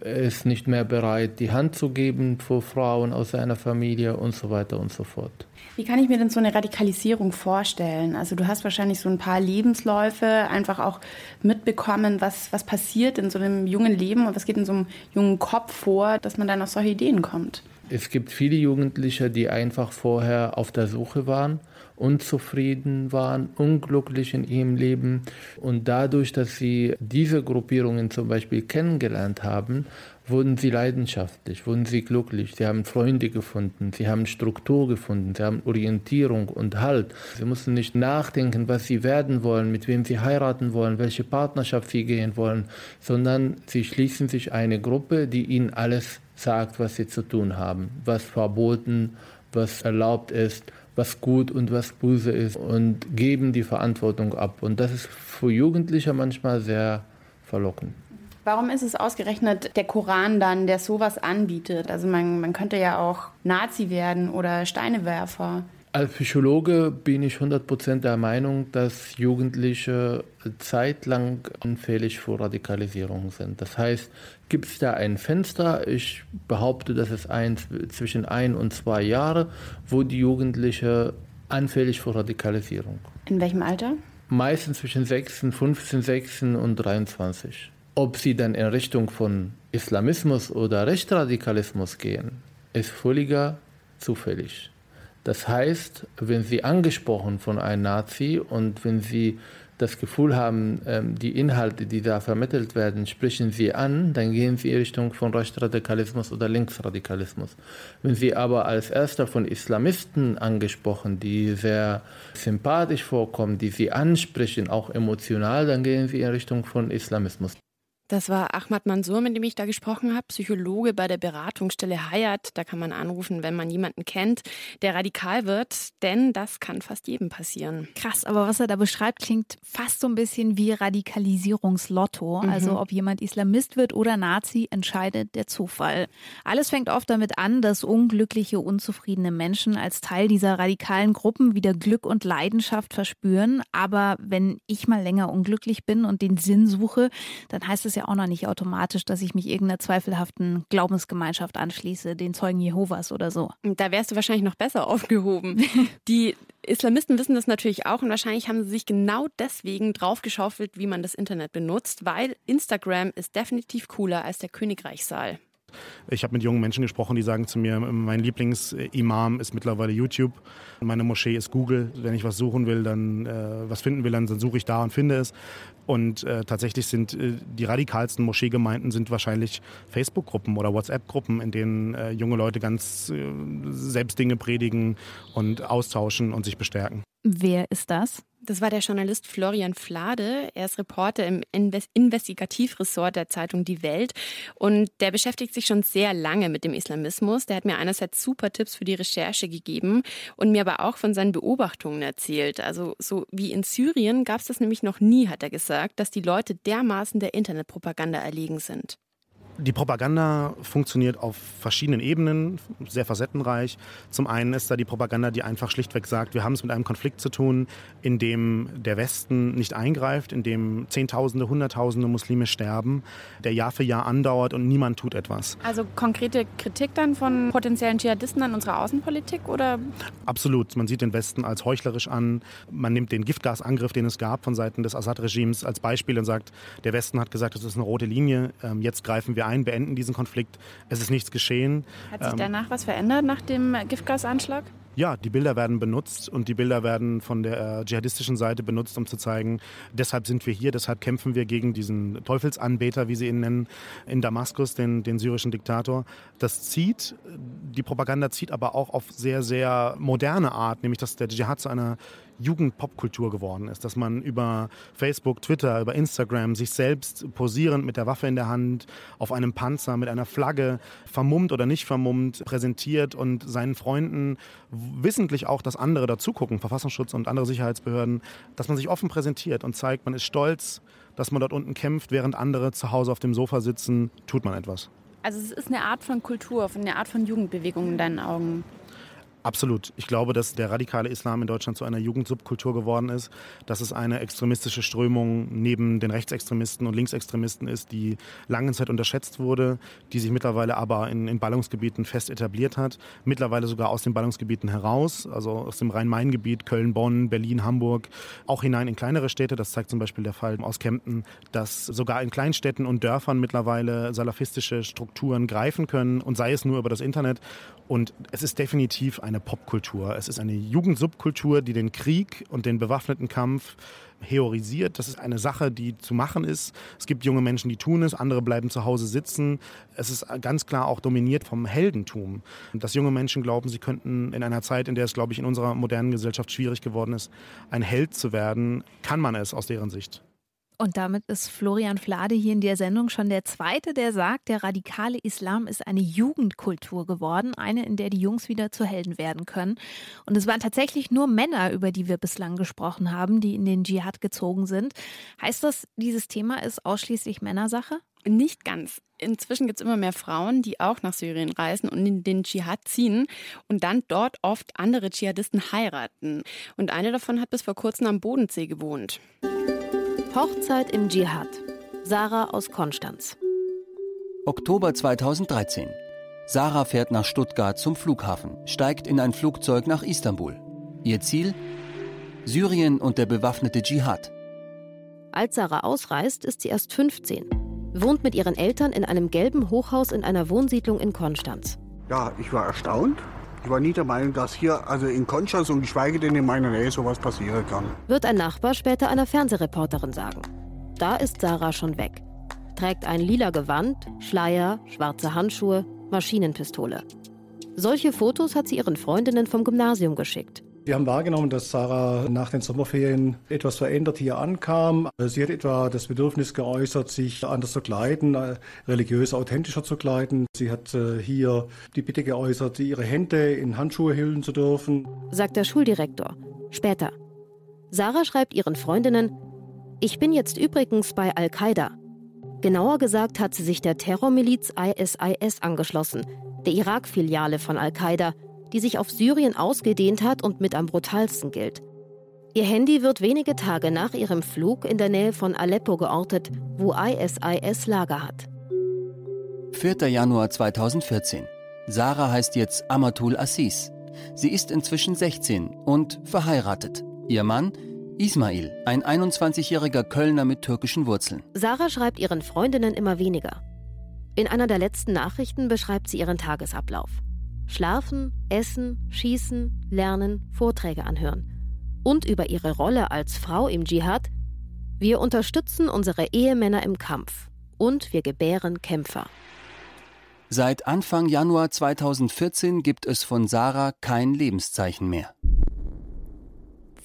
Er ist nicht mehr bereit, die Hand zu geben vor Frauen aus seiner Familie und so weiter und so fort. Wie kann ich mir denn so eine Radikalisierung vorstellen? Also du hast wahrscheinlich so ein paar Lebensläufe einfach auch mitbekommen, was, was passiert in so einem jungen Leben und was geht in so einem jungen Kopf vor, dass man dann auf solche Ideen kommt. Es gibt viele Jugendliche, die einfach vorher auf der Suche waren unzufrieden waren, unglücklich in ihrem Leben. Und dadurch, dass sie diese Gruppierungen zum Beispiel kennengelernt haben, wurden sie leidenschaftlich, wurden sie glücklich. Sie haben Freunde gefunden, sie haben Struktur gefunden, sie haben Orientierung und Halt. Sie mussten nicht nachdenken, was sie werden wollen, mit wem sie heiraten wollen, welche Partnerschaft sie gehen wollen, sondern sie schließen sich eine Gruppe, die ihnen alles sagt, was sie zu tun haben, was verboten, was erlaubt ist was gut und was böse ist und geben die Verantwortung ab. Und das ist für Jugendliche manchmal sehr verlockend. Warum ist es ausgerechnet der Koran dann, der sowas anbietet? Also man, man könnte ja auch Nazi werden oder Steinewerfer. Als Psychologe bin ich 100% der Meinung, dass Jugendliche zeitlang anfällig für Radikalisierung sind. Das heißt, gibt es da ein Fenster, ich behaupte, dass es ein, zwischen ein und zwei Jahre, wo die Jugendliche anfällig für Radikalisierung. In welchem Alter? Meistens zwischen 6, 15, 16 und 23. Ob sie dann in Richtung von Islamismus oder Rechtsradikalismus gehen, ist völliger zufällig. Das heißt, wenn Sie angesprochen von einem Nazi und wenn Sie das Gefühl haben, ähm, die Inhalte, die da vermittelt werden, sprechen Sie an, dann gehen Sie in Richtung von Rechtsradikalismus oder Linksradikalismus. Wenn Sie aber als erster von Islamisten angesprochen, die sehr sympathisch vorkommen, die Sie ansprechen, auch emotional, dann gehen Sie in Richtung von Islamismus. Das war Ahmad Mansour, mit dem ich da gesprochen habe, Psychologe bei der Beratungsstelle Hayat. Da kann man anrufen, wenn man jemanden kennt, der radikal wird, denn das kann fast jedem passieren. Krass, aber was er da beschreibt, klingt fast so ein bisschen wie Radikalisierungslotto. Mhm. Also ob jemand Islamist wird oder Nazi, entscheidet der Zufall. Alles fängt oft damit an, dass unglückliche, unzufriedene Menschen als Teil dieser radikalen Gruppen wieder Glück und Leidenschaft verspüren. Aber wenn ich mal länger unglücklich bin und den Sinn suche, dann heißt es ja auch noch nicht automatisch, dass ich mich irgendeiner zweifelhaften Glaubensgemeinschaft anschließe, den Zeugen Jehovas oder so. Da wärst du wahrscheinlich noch besser aufgehoben. Die Islamisten wissen das natürlich auch und wahrscheinlich haben sie sich genau deswegen draufgeschaufelt, wie man das Internet benutzt, weil Instagram ist definitiv cooler als der Königreichssaal. Ich habe mit jungen Menschen gesprochen, die sagen zu mir, mein Lieblingsimam ist mittlerweile YouTube, meine Moschee ist Google. Wenn ich was suchen will, dann äh, was finden will, dann, dann suche ich da und finde es. Und äh, tatsächlich sind äh, die radikalsten Moscheegemeinden sind wahrscheinlich Facebook-Gruppen oder WhatsApp-Gruppen, in denen äh, junge Leute ganz äh, selbst Dinge predigen und austauschen und sich bestärken. Wer ist das? Das war der Journalist Florian Flade. Er ist Reporter im Investigativressort der Zeitung Die Welt und der beschäftigt sich schon sehr lange mit dem Islamismus. Der hat mir einerseits super Tipps für die Recherche gegeben und mir aber auch von seinen Beobachtungen erzählt. Also so wie in Syrien gab es das nämlich noch nie, hat er gesagt, dass die Leute dermaßen der Internetpropaganda erlegen sind. Die Propaganda funktioniert auf verschiedenen Ebenen, sehr facettenreich. Zum einen ist da die Propaganda, die einfach schlichtweg sagt, wir haben es mit einem Konflikt zu tun, in dem der Westen nicht eingreift, in dem Zehntausende, Hunderttausende Muslime sterben, der Jahr für Jahr andauert und niemand tut etwas. Also konkrete Kritik dann von potenziellen Dschihadisten an unserer Außenpolitik oder? Absolut. Man sieht den Westen als heuchlerisch an. Man nimmt den Giftgasangriff, den es gab von Seiten des Assad-Regimes als Beispiel und sagt, der Westen hat gesagt, das ist eine rote Linie, ähm, jetzt greifen wir ein, beenden diesen Konflikt. Es ist nichts geschehen. Hat sich ähm, danach was verändert nach dem Giftgasanschlag? Ja, die Bilder werden benutzt und die Bilder werden von der äh, dschihadistischen Seite benutzt, um zu zeigen, deshalb sind wir hier, deshalb kämpfen wir gegen diesen Teufelsanbeter, wie sie ihn nennen, in Damaskus, den, den syrischen Diktator. Das zieht, die Propaganda zieht aber auch auf sehr, sehr moderne Art, nämlich dass der Dschihad zu einer Jugendpopkultur geworden ist, dass man über Facebook, Twitter, über Instagram sich selbst posierend mit der Waffe in der Hand auf einem Panzer mit einer Flagge vermummt oder nicht vermummt präsentiert und seinen Freunden wissentlich auch, dass andere dazugucken, Verfassungsschutz und andere Sicherheitsbehörden, dass man sich offen präsentiert und zeigt, man ist stolz, dass man dort unten kämpft, während andere zu Hause auf dem Sofa sitzen, tut man etwas. Also es ist eine Art von Kultur, eine Art von Jugendbewegung in deinen Augen. Absolut. Ich glaube, dass der radikale Islam in Deutschland zu einer Jugendsubkultur geworden ist, dass es eine extremistische Strömung neben den Rechtsextremisten und Linksextremisten ist, die lange Zeit unterschätzt wurde, die sich mittlerweile aber in, in Ballungsgebieten fest etabliert hat, mittlerweile sogar aus den Ballungsgebieten heraus, also aus dem Rhein-Main-Gebiet, Köln, Bonn, Berlin, Hamburg, auch hinein in kleinere Städte. Das zeigt zum Beispiel der Fall aus Kempten, dass sogar in Kleinstädten und Dörfern mittlerweile salafistische Strukturen greifen können und sei es nur über das Internet. Und es ist definitiv eine Popkultur. Es ist eine Jugendsubkultur, die den Krieg und den bewaffneten Kampf heorisiert. Das ist eine Sache, die zu machen ist. Es gibt junge Menschen, die tun es, andere bleiben zu Hause sitzen. Es ist ganz klar auch dominiert vom Heldentum. Dass junge Menschen glauben, sie könnten in einer Zeit, in der es, glaube ich, in unserer modernen Gesellschaft schwierig geworden ist, ein Held zu werden, kann man es aus deren Sicht. Und damit ist Florian Flade hier in der Sendung schon der Zweite, der sagt, der radikale Islam ist eine Jugendkultur geworden, eine, in der die Jungs wieder zu Helden werden können. Und es waren tatsächlich nur Männer, über die wir bislang gesprochen haben, die in den Dschihad gezogen sind. Heißt das, dieses Thema ist ausschließlich Männersache? Nicht ganz. Inzwischen gibt es immer mehr Frauen, die auch nach Syrien reisen und in den Dschihad ziehen und dann dort oft andere Dschihadisten heiraten. Und eine davon hat bis vor kurzem am Bodensee gewohnt. Hochzeit im Dschihad. Sarah aus Konstanz. Oktober 2013. Sarah fährt nach Stuttgart zum Flughafen, steigt in ein Flugzeug nach Istanbul. Ihr Ziel? Syrien und der bewaffnete Dschihad. Als Sarah ausreist, ist sie erst 15, wohnt mit ihren Eltern in einem gelben Hochhaus in einer Wohnsiedlung in Konstanz. Ja, ich war erstaunt. Ich war nie der Meinung, dass hier, also in Konstanz und geschweige denn in meiner Nähe, sowas passieren kann. Wird ein Nachbar später einer Fernsehreporterin sagen. Da ist Sarah schon weg. Trägt ein lila Gewand, Schleier, schwarze Handschuhe, Maschinenpistole. Solche Fotos hat sie ihren Freundinnen vom Gymnasium geschickt. Wir haben wahrgenommen, dass Sarah nach den Sommerferien etwas verändert hier ankam. Sie hat etwa das Bedürfnis geäußert, sich anders zu kleiden, äh, religiös authentischer zu kleiden. Sie hat äh, hier die Bitte geäußert, ihre Hände in Handschuhe hüllen zu dürfen. Sagt der Schuldirektor. Später. Sarah schreibt ihren Freundinnen, ich bin jetzt übrigens bei Al-Qaida. Genauer gesagt hat sie sich der Terrormiliz ISIS angeschlossen, der Irak-Filiale von Al-Qaida, die sich auf Syrien ausgedehnt hat und mit am brutalsten gilt. Ihr Handy wird wenige Tage nach ihrem Flug in der Nähe von Aleppo geortet, wo ISIS Lager hat. 4. Januar 2014. Sarah heißt jetzt Amatul Assis. Sie ist inzwischen 16 und verheiratet. Ihr Mann Ismail, ein 21-jähriger Kölner mit türkischen Wurzeln. Sarah schreibt ihren Freundinnen immer weniger. In einer der letzten Nachrichten beschreibt sie ihren Tagesablauf. Schlafen, essen, schießen, lernen, Vorträge anhören. Und über ihre Rolle als Frau im Dschihad. Wir unterstützen unsere Ehemänner im Kampf und wir gebären Kämpfer. Seit Anfang Januar 2014 gibt es von Sarah kein Lebenszeichen mehr.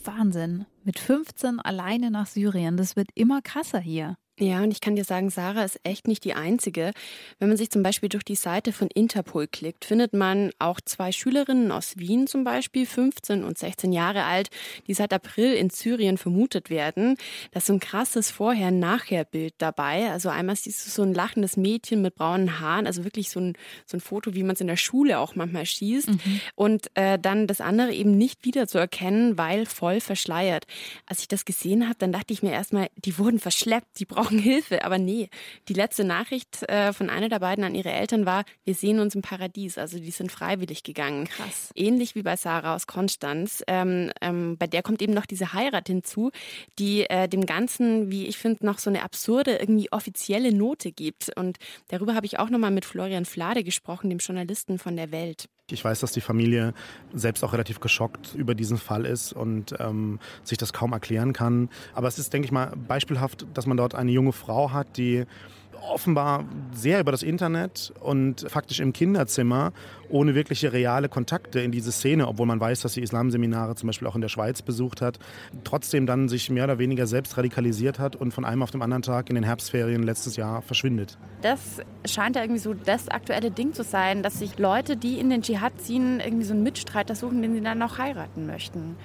Wahnsinn. Mit 15 alleine nach Syrien. Das wird immer krasser hier. Ja, und ich kann dir sagen, Sarah ist echt nicht die Einzige. Wenn man sich zum Beispiel durch die Seite von Interpol klickt, findet man auch zwei Schülerinnen aus Wien zum Beispiel, 15 und 16 Jahre alt, die seit April in Syrien vermutet werden. Das ist so ein krasses Vorher-Nachher-Bild dabei. Also einmal siehst du so ein lachendes Mädchen mit braunen Haaren, also wirklich so ein, so ein Foto, wie man es in der Schule auch manchmal schießt. Mhm. Und äh, dann das andere eben nicht wieder zu erkennen, weil voll verschleiert. Als ich das gesehen habe, dann dachte ich mir erstmal, die wurden verschleppt, die brauchen brauchen Hilfe. Aber nee, die letzte Nachricht äh, von einer der beiden an ihre Eltern war, wir sehen uns im Paradies. Also die sind freiwillig gegangen. Krass. Ähnlich wie bei Sarah aus Konstanz. Ähm, ähm, bei der kommt eben noch diese Heirat hinzu, die äh, dem Ganzen, wie ich finde, noch so eine absurde, irgendwie offizielle Note gibt. Und darüber habe ich auch nochmal mit Florian Flade gesprochen, dem Journalisten von der Welt. Ich weiß, dass die Familie selbst auch relativ geschockt über diesen Fall ist und ähm, sich das kaum erklären kann. Aber es ist, denke ich mal, beispielhaft, dass man dort eine junge Frau hat, die offenbar sehr über das Internet und faktisch im Kinderzimmer ohne wirkliche reale Kontakte in diese Szene, obwohl man weiß, dass sie Islamseminare zum Beispiel auch in der Schweiz besucht hat, trotzdem dann sich mehr oder weniger selbst radikalisiert hat und von einem auf den anderen Tag in den Herbstferien letztes Jahr verschwindet. Das scheint ja irgendwie so das aktuelle Ding zu sein, dass sich Leute, die in den Dschihad ziehen, irgendwie so einen Mitstreiter suchen, den sie dann noch heiraten möchten.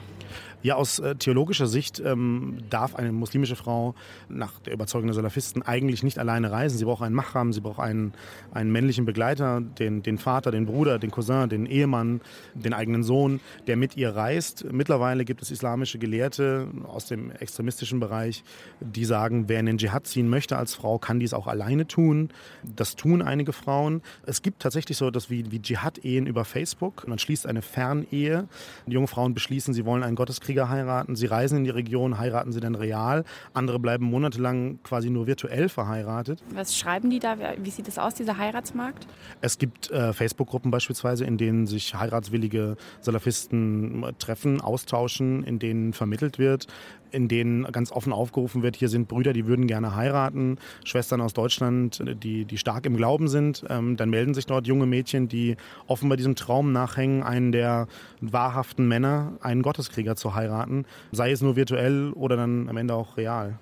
Ja, aus äh, theologischer Sicht ähm, darf eine muslimische Frau nach der Überzeugung der Salafisten eigentlich nicht alleine reisen. Sie braucht einen Machram, sie braucht einen, einen männlichen Begleiter, den, den Vater, den Bruder, den Cousin, den Ehemann, den eigenen Sohn, der mit ihr reist. Mittlerweile gibt es islamische Gelehrte aus dem extremistischen Bereich, die sagen, wer in den Dschihad ziehen möchte als Frau, kann dies auch alleine tun. Das tun einige Frauen. Es gibt tatsächlich so etwas wie, wie Dschihad-Ehen über Facebook. Man schließt eine Fernehe. Die junge Frauen beschließen, sie wollen einen Gotteskrieg Krieger heiraten. Sie reisen in die Region, heiraten sie dann real. Andere bleiben monatelang quasi nur virtuell verheiratet. Was schreiben die da? Wie sieht es aus, dieser Heiratsmarkt? Es gibt äh, Facebook-Gruppen beispielsweise, in denen sich heiratswillige Salafisten äh, treffen, austauschen, in denen vermittelt wird in denen ganz offen aufgerufen wird, hier sind Brüder, die würden gerne heiraten, Schwestern aus Deutschland, die, die stark im Glauben sind. Ähm, dann melden sich dort junge Mädchen, die offenbar diesem Traum nachhängen, einen der wahrhaften Männer, einen Gotteskrieger zu heiraten, sei es nur virtuell oder dann am Ende auch real.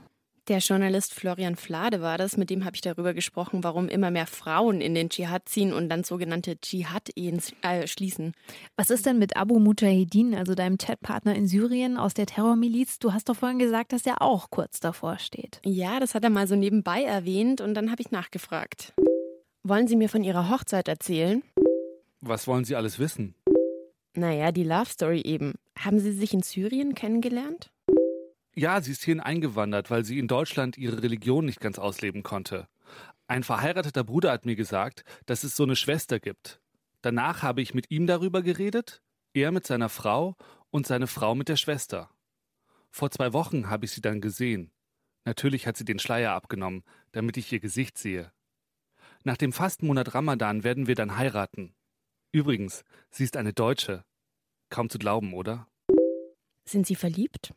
Der Journalist Florian Flade war das, mit dem habe ich darüber gesprochen, warum immer mehr Frauen in den Dschihad ziehen und dann sogenannte Dschihad-Ehen äh, schließen. Was ist denn mit Abu Mujahideen, also deinem Chatpartner in Syrien aus der Terrormiliz? Du hast doch vorhin gesagt, dass er auch kurz davor steht. Ja, das hat er mal so nebenbei erwähnt und dann habe ich nachgefragt. Wollen Sie mir von Ihrer Hochzeit erzählen? Was wollen Sie alles wissen? Naja, die Love Story eben. Haben Sie sich in Syrien kennengelernt? Ja, sie ist hierhin eingewandert, weil sie in Deutschland ihre Religion nicht ganz ausleben konnte. Ein verheirateter Bruder hat mir gesagt, dass es so eine Schwester gibt. Danach habe ich mit ihm darüber geredet, er mit seiner Frau und seine Frau mit der Schwester. Vor zwei Wochen habe ich sie dann gesehen. Natürlich hat sie den Schleier abgenommen, damit ich ihr Gesicht sehe. Nach dem Fastenmonat Ramadan werden wir dann heiraten. Übrigens, sie ist eine Deutsche. Kaum zu glauben, oder? Sind Sie verliebt?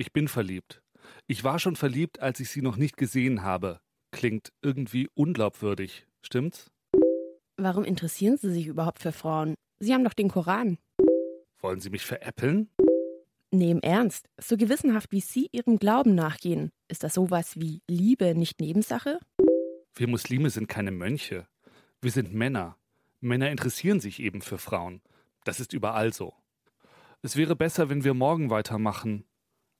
Ich bin verliebt. Ich war schon verliebt, als ich sie noch nicht gesehen habe. Klingt irgendwie unglaubwürdig, stimmt's? Warum interessieren Sie sich überhaupt für Frauen? Sie haben doch den Koran. Wollen Sie mich veräppeln? Nee, im Ernst. So gewissenhaft wie Sie Ihrem Glauben nachgehen, ist das sowas wie Liebe nicht Nebensache? Wir Muslime sind keine Mönche. Wir sind Männer. Männer interessieren sich eben für Frauen. Das ist überall so. Es wäre besser, wenn wir morgen weitermachen.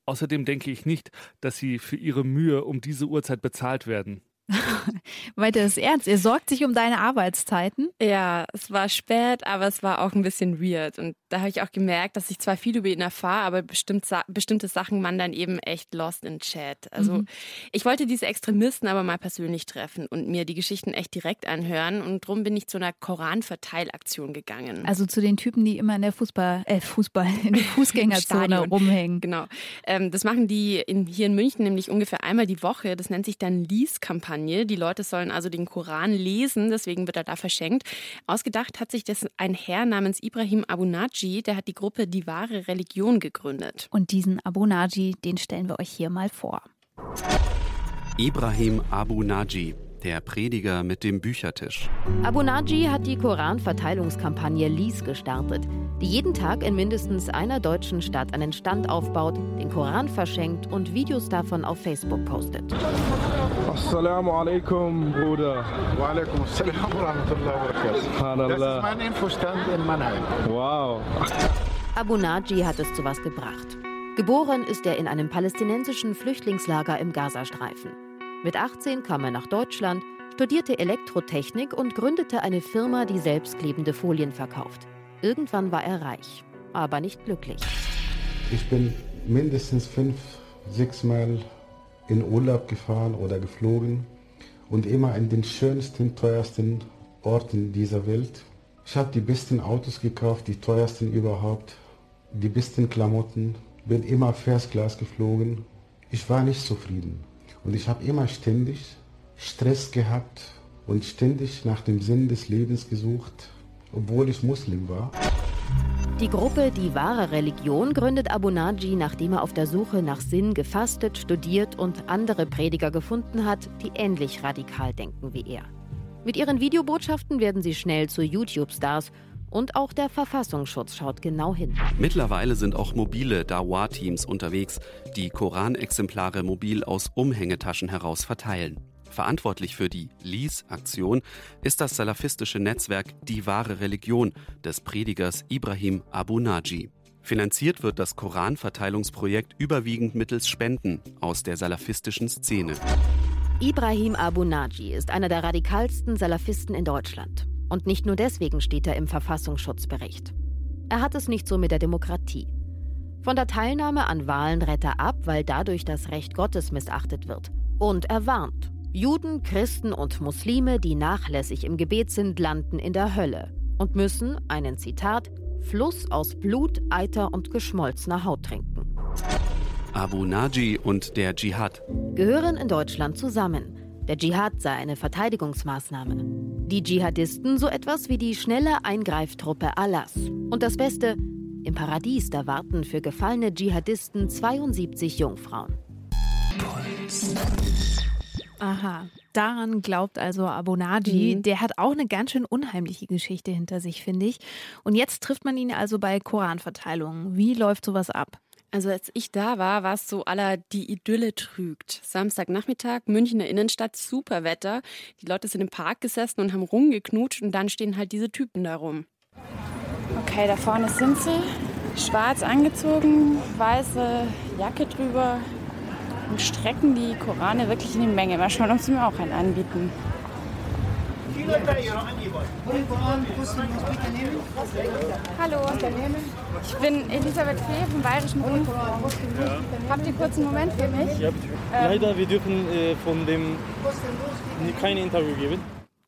Außerdem denke ich nicht, dass sie für ihre Mühe um diese Uhrzeit bezahlt werden. Weiter ist ernst. Er sorgt sich um deine Arbeitszeiten. Ja, es war spät, aber es war auch ein bisschen weird. Und da habe ich auch gemerkt, dass ich zwar viel über ihn erfahre, aber bestimmt, bestimmte Sachen man dann eben echt lost in Chat. Also mhm. ich wollte diese Extremisten aber mal persönlich treffen und mir die Geschichten echt direkt anhören. Und drum bin ich zu einer Koranverteilaktion gegangen. Also zu den Typen, die immer in der Fußball, äh, Fußball, in der Fußgängerzone rumhängen. Genau. Ähm, das machen die in, hier in München nämlich ungefähr einmal die Woche. Das nennt sich dann Lease-Kampagne. Verkaufskampagne. Die Leute sollen also den Koran lesen, deswegen wird er da verschenkt. Ausgedacht hat sich das ein Herr namens Ibrahim Abu Naji, der hat die Gruppe Die wahre Religion gegründet. Und diesen Abu Naji, den stellen wir euch hier mal vor. Ibrahim Abu Naji, der Prediger mit dem Büchertisch. Abu Naji hat die Koranverteilungskampagne Lies gestartet, die jeden Tag in mindestens einer deutschen Stadt einen Stand aufbaut, den Koran verschenkt und Videos davon auf Facebook postet. Assalamu alaikum, Bruder. Wa alaikum assalam wa rahmatullahi wa Das ist mein Infostand in Mannheim. Wow. Abu Naji hat es zu was gebracht. Geboren ist er in einem palästinensischen Flüchtlingslager im Gazastreifen. Mit 18 kam er nach Deutschland, studierte Elektrotechnik und gründete eine Firma, die selbstklebende Folien verkauft. Irgendwann war er reich, aber nicht glücklich. Ich bin mindestens fünf, sechs Mal in Urlaub gefahren oder geflogen und immer in den schönsten, teuersten Orten dieser Welt. Ich habe die besten Autos gekauft, die teuersten überhaupt, die besten Klamotten, bin immer First Class geflogen. Ich war nicht zufrieden. Und ich habe immer ständig Stress gehabt und ständig nach dem Sinn des Lebens gesucht, obwohl ich Muslim war. Die Gruppe Die wahre Religion gründet Abu Naji, nachdem er auf der Suche nach Sinn gefastet, studiert und andere Prediger gefunden hat, die ähnlich radikal denken wie er. Mit ihren Videobotschaften werden sie schnell zu YouTube-Stars und auch der Verfassungsschutz schaut genau hin. Mittlerweile sind auch mobile Dawah-Teams unterwegs, die Koranexemplare mobil aus Umhängetaschen heraus verteilen. Verantwortlich für die Lies-Aktion ist das salafistische Netzwerk Die wahre Religion des Predigers Ibrahim Abu Naji. Finanziert wird das Koranverteilungsprojekt überwiegend mittels Spenden aus der salafistischen Szene. Ibrahim Abu Naji ist einer der radikalsten Salafisten in Deutschland. Und nicht nur deswegen steht er im Verfassungsschutzbericht. Er hat es nicht so mit der Demokratie. Von der Teilnahme an Wahlen rät er ab, weil dadurch das Recht Gottes missachtet wird. Und er warnt. Juden, Christen und Muslime, die nachlässig im Gebet sind, landen in der Hölle und müssen einen Zitat Fluss aus Blut, Eiter und geschmolzener Haut trinken. Abu Naji und der Dschihad gehören in Deutschland zusammen. Der Dschihad sei eine Verteidigungsmaßnahme. Die Dschihadisten so etwas wie die schnelle Eingreiftruppe Allahs. Und das Beste, im Paradies, da warten für gefallene Dschihadisten 72 Jungfrauen. Aha, daran glaubt also Abu Naji. Mhm. Der hat auch eine ganz schön unheimliche Geschichte hinter sich, finde ich. Und jetzt trifft man ihn also bei Koranverteilungen. Wie läuft sowas ab? Also als ich da war, war es so aller die Idylle trügt. Samstagnachmittag, Münchner Innenstadt, super Wetter. Die Leute sind im Park gesessen und haben rumgeknutscht und dann stehen halt diese Typen da rum. Okay, da vorne sind sie. Schwarz angezogen, weiße Jacke drüber und strecken die Korane wirklich in die Menge. Mal schauen, ob sie mir auch einen anbieten. Hallo, ich bin Elisabeth Fee vom Bayerischen Rundfunk. Habt ihr kurz einen Moment für mich? Ja, leider, wir dürfen äh, von dem kein Interview geben.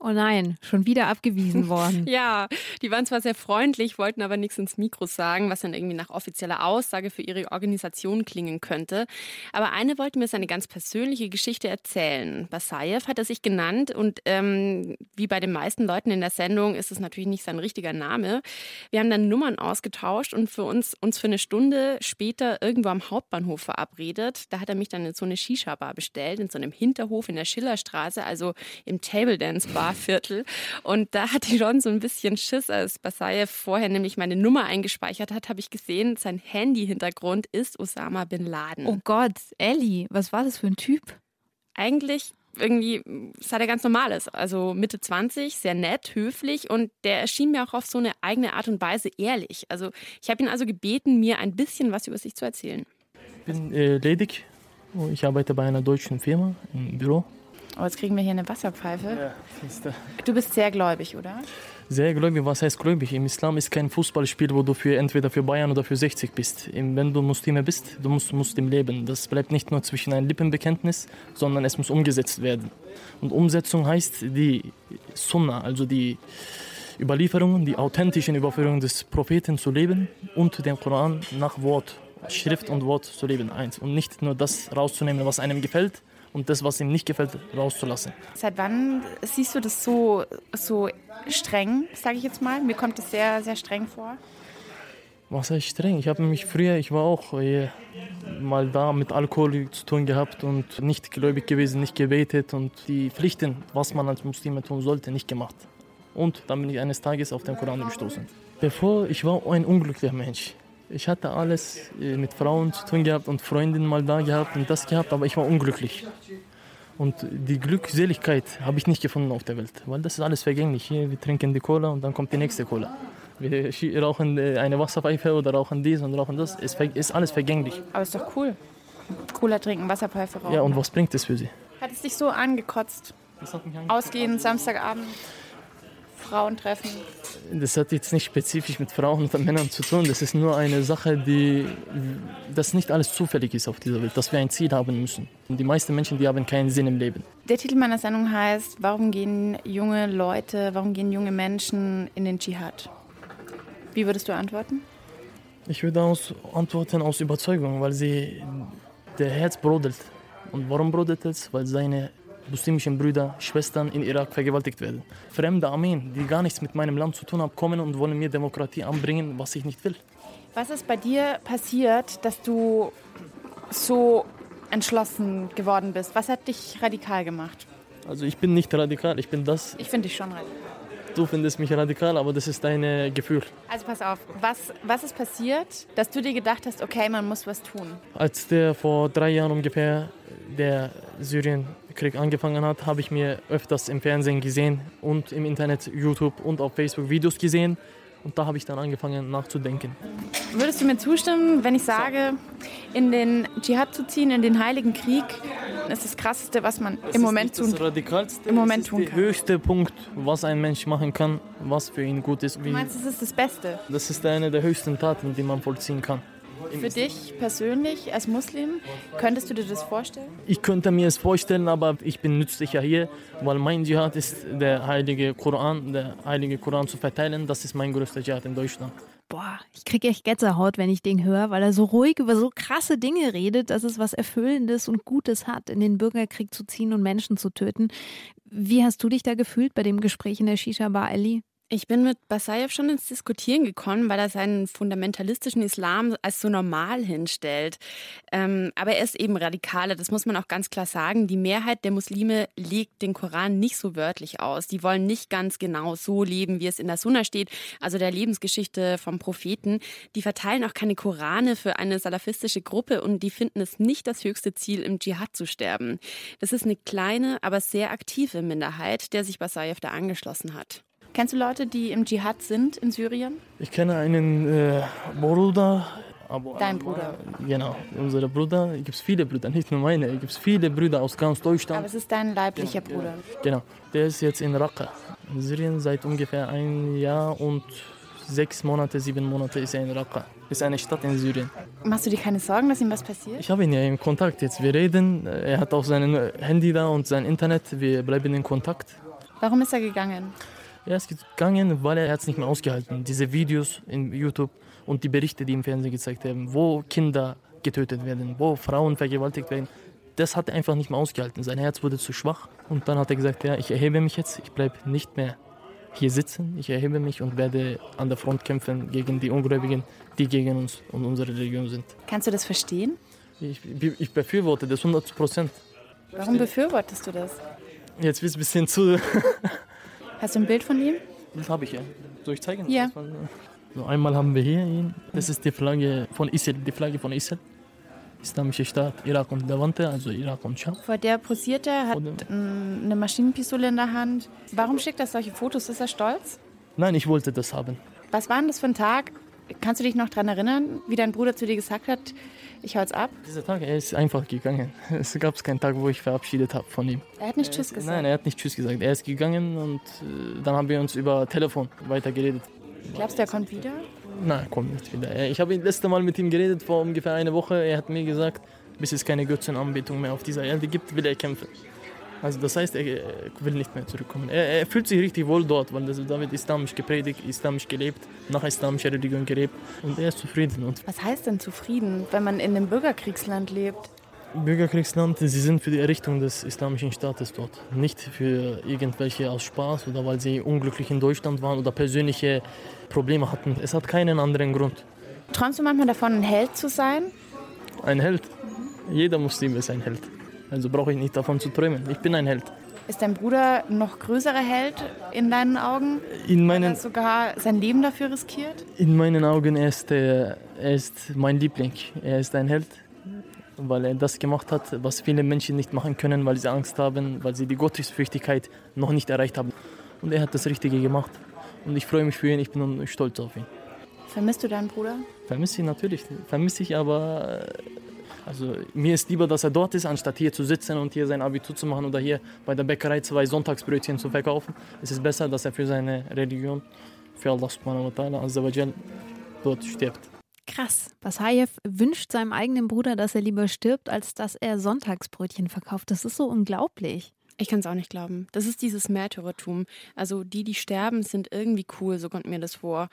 Oh nein, schon wieder abgewiesen worden. Ja, die waren zwar sehr freundlich, wollten aber nichts ins Mikro sagen, was dann irgendwie nach offizieller Aussage für ihre Organisation klingen könnte. Aber eine wollte mir seine ganz persönliche Geschichte erzählen. Basayev hat er sich genannt und ähm, wie bei den meisten Leuten in der Sendung ist es natürlich nicht sein richtiger Name. Wir haben dann Nummern ausgetauscht und für uns, uns für eine Stunde später irgendwo am Hauptbahnhof verabredet. Da hat er mich dann in so eine Shisha-Bar bestellt, in so einem Hinterhof in der Schillerstraße, also im Table Dance Bar. Viertel. Und da hatte ich schon so ein bisschen Schiss, als Basayev vorher nämlich meine Nummer eingespeichert hat, habe ich gesehen, sein Handy-Hintergrund ist Osama Bin Laden. Oh Gott, Ellie, was war das für ein Typ? Eigentlich irgendwie sah der ganz normal aus. Also Mitte 20, sehr nett, höflich und der erschien mir auch auf so eine eigene Art und Weise ehrlich. Also ich habe ihn also gebeten, mir ein bisschen was über sich zu erzählen. Ich bin äh, ledig. Ich arbeite bei einer deutschen Firma im Büro. Oh, jetzt kriegen wir hier eine Wasserpfeife. Ja. Du bist sehr gläubig, oder? Sehr gläubig, was heißt gläubig? Im Islam ist kein Fußballspiel, wo du für entweder für Bayern oder für 60 bist. Wenn du Muslime bist, du musst Muslim leben. Das bleibt nicht nur zwischen ein Lippenbekenntnis, sondern es muss umgesetzt werden. Und Umsetzung heißt die Sunna, also die Überlieferungen, die authentischen Überführungen des Propheten zu leben und den Koran nach Wort, Schrift und Wort zu leben. Eins. Und nicht nur das rauszunehmen, was einem gefällt, und das, was ihm nicht gefällt, rauszulassen. Seit wann siehst du das so, so streng, sage ich jetzt mal? Mir kommt es sehr, sehr streng vor. Was heißt streng? Ich habe mich früher, ich war auch äh, mal da mit Alkohol zu tun gehabt und nicht gläubig gewesen, nicht gebetet und die Pflichten, was man als Muslime tun sollte, nicht gemacht. Und dann bin ich eines Tages auf den Koran gestoßen. Bevor, ich war ein unglücklicher Mensch. Ich hatte alles äh, mit Frauen zu tun gehabt und Freundinnen mal da gehabt und das gehabt, aber ich war unglücklich. Und die Glückseligkeit habe ich nicht gefunden auf der Welt, weil das ist alles vergänglich. Hier, wir trinken die Cola und dann kommt die nächste Cola. Wir rauchen äh, eine Wasserpfeife oder rauchen dies und rauchen das. Es ist alles vergänglich. Aber ist doch cool. Cola trinken, Wasserpfeife rauchen. Ja, und was bringt das für Sie? Hat es dich so angekotzt? Ausgehen, Samstagabend, Frauen treffen? Das hat jetzt nicht spezifisch mit Frauen oder Männern zu tun. Das ist nur eine Sache, die, dass nicht alles zufällig ist auf dieser Welt, dass wir ein Ziel haben müssen. Und die meisten Menschen, die haben keinen Sinn im Leben. Der Titel meiner Sendung heißt, warum gehen junge Leute, warum gehen junge Menschen in den Dschihad? Wie würdest du antworten? Ich würde aus, antworten aus Überzeugung, weil sie der Herz brodelt. Und warum brodelt es? Weil seine muslimischen Brüder, Schwestern in Irak vergewaltigt werden. Fremde Armeen, die gar nichts mit meinem Land zu tun haben, kommen und wollen mir Demokratie anbringen, was ich nicht will. Was ist bei dir passiert, dass du so entschlossen geworden bist? Was hat dich radikal gemacht? Also ich bin nicht radikal, ich bin das. Ich finde dich schon radikal. Du findest mich radikal, aber das ist dein Gefühl. Also pass auf, was, was ist passiert, dass du dir gedacht hast, okay, man muss was tun? Als der vor drei Jahren ungefähr der Syrienkrieg angefangen hat, habe ich mir öfters im Fernsehen gesehen und im Internet, YouTube und auf Facebook Videos gesehen. Und da habe ich dann angefangen nachzudenken. Würdest du mir zustimmen, wenn ich sage, in den Dschihad zu ziehen, in den Heiligen Krieg, ist das Krasseste, was man das im Moment tun kann? Das Radikalste, im Moment das ist tun der höchste Punkt, was ein Mensch machen kann, was für ihn gut ist. Du meinst, das ist das Beste? Das ist eine der höchsten Taten, die man vollziehen kann. Für dich persönlich als Muslim, könntest du dir das vorstellen? Ich könnte mir es vorstellen, aber ich bin nützlicher hier, weil mein Dschihad ist der heilige Koran, der heilige Koran zu verteilen. Das ist mein größter Dschihad in Deutschland. Boah, ich kriege echt Gänsehaut, wenn ich den höre, weil er so ruhig über so krasse Dinge redet, dass es was Erfüllendes und Gutes hat, in den Bürgerkrieg zu ziehen und Menschen zu töten. Wie hast du dich da gefühlt bei dem Gespräch in der Shisha-Bar, Ali? Ich bin mit Basayev schon ins Diskutieren gekommen, weil er seinen fundamentalistischen Islam als so normal hinstellt. Ähm, aber er ist eben radikaler, das muss man auch ganz klar sagen. Die Mehrheit der Muslime legt den Koran nicht so wörtlich aus. Die wollen nicht ganz genau so leben, wie es in der Sunna steht, also der Lebensgeschichte vom Propheten. Die verteilen auch keine Korane für eine salafistische Gruppe und die finden es nicht das höchste Ziel, im Dschihad zu sterben. Das ist eine kleine, aber sehr aktive Minderheit, der sich Basayev da angeschlossen hat. Kennst du Leute, die im Dschihad sind in Syrien? Ich kenne einen äh, Bruder. Aber, Dein Bruder? Genau, unsere Brüder. Es gibt viele Brüder, nicht nur meine. Es gibt viele Brüder aus ganz Deutschland. Aber es ist dein leiblicher genau, Bruder. Genau, der ist jetzt in Raqqa, in Syrien seit ungefähr ein Jahr und sechs Monate, sieben Monate ist er in Raqqa. Ist eine Stadt in Syrien. Machst du dir keine Sorgen, dass ihm was passiert? Ich habe ihn ja im Kontakt jetzt. Wir reden. Er hat auch sein Handy da und sein Internet. Wir bleiben in Kontakt. Warum ist er gegangen? Er ist gegangen, weil er es nicht mehr ausgehalten. Diese Videos in YouTube und die Berichte, die im Fernsehen gezeigt haben, wo Kinder getötet werden, wo Frauen vergewaltigt werden, das hat er einfach nicht mehr ausgehalten. Sein Herz wurde zu schwach und dann hat er gesagt, ja, ich erhebe mich jetzt, ich bleibe nicht mehr hier sitzen, ich erhebe mich und werde an der Front kämpfen gegen die Ungläubigen, die gegen uns und unsere Religion sind. Kannst du das verstehen? Ich, ich befürworte das 100 Prozent. Warum befürwortest du das? Jetzt wird es ein bisschen zu... Hast du ein Bild von ihm? Das habe ich ja. Soll ich zeigen? Ja. So, einmal haben wir hier ihn. Das ist die Flagge von ISIL, die Flagge von ISIL. Islamische Staat Irak und Levante, also Irak und Scham. Vor der posiert er, hat eine Maschinenpistole in der Hand. Warum schickt er solche Fotos? Ist er stolz? Nein, ich wollte das haben. Was war denn das für ein Tag? Kannst du dich noch daran erinnern, wie dein Bruder zu dir gesagt hat, ich hau jetzt ab? Dieser Tag, er ist einfach gegangen. Es gab keinen Tag, wo ich verabschiedet habe von ihm. Er hat nicht Tschüss gesagt? Nein, er hat nicht Tschüss gesagt. Er ist gegangen und äh, dann haben wir uns über Telefon weiter geredet. Glaubst du, er kommt wieder? Nein, er kommt nicht wieder. Ich habe das letzte Mal mit ihm geredet, vor ungefähr einer Woche. Er hat mir gesagt, bis es keine Götzenanbetung mehr auf dieser Erde gibt, will er kämpfen. Also das heißt, er will nicht mehr zurückkommen. Er, er fühlt sich richtig wohl dort, weil das, da wird islamisch gepredigt, islamisch gelebt, nach islamischer Religion gelebt und er ist zufrieden. Und Was heißt denn zufrieden, wenn man in einem Bürgerkriegsland lebt? Bürgerkriegsland, sie sind für die Errichtung des islamischen Staates dort. Nicht für irgendwelche aus Spaß oder weil sie unglücklich in Deutschland waren oder persönliche Probleme hatten. Es hat keinen anderen Grund. Träumst du manchmal davon, ein Held zu sein? Ein Held? Jeder Muslim ist ein Held. Also brauche ich nicht davon zu träumen. Ich bin ein Held. Ist dein Bruder noch größerer Held in deinen Augen? In meinen, Hat er sogar sein Leben dafür riskiert? In meinen Augen er ist er, er ist mein Liebling. Er ist ein Held, weil er das gemacht hat, was viele Menschen nicht machen können, weil sie Angst haben, weil sie die Gottesfürchtigkeit noch nicht erreicht haben. Und er hat das Richtige gemacht. Und ich freue mich für ihn, ich bin stolz auf ihn. Vermisst du deinen Bruder? Vermisse ich natürlich. Vermisse ich, aber also mir ist lieber, dass er dort ist, anstatt hier zu sitzen und hier sein Abitur zu machen oder hier bei der Bäckerei zwei Sonntagsbrötchen zu verkaufen. Es ist besser, dass er für seine Religion, für Allah subhanahu wa ta'ala, dort stirbt. Krass. Basayev wünscht seinem eigenen Bruder, dass er lieber stirbt, als dass er Sonntagsbrötchen verkauft. Das ist so unglaublich. Ich kann es auch nicht glauben. Das ist dieses Märtyrertum. Also die, die sterben, sind irgendwie cool, so kommt mir das vor.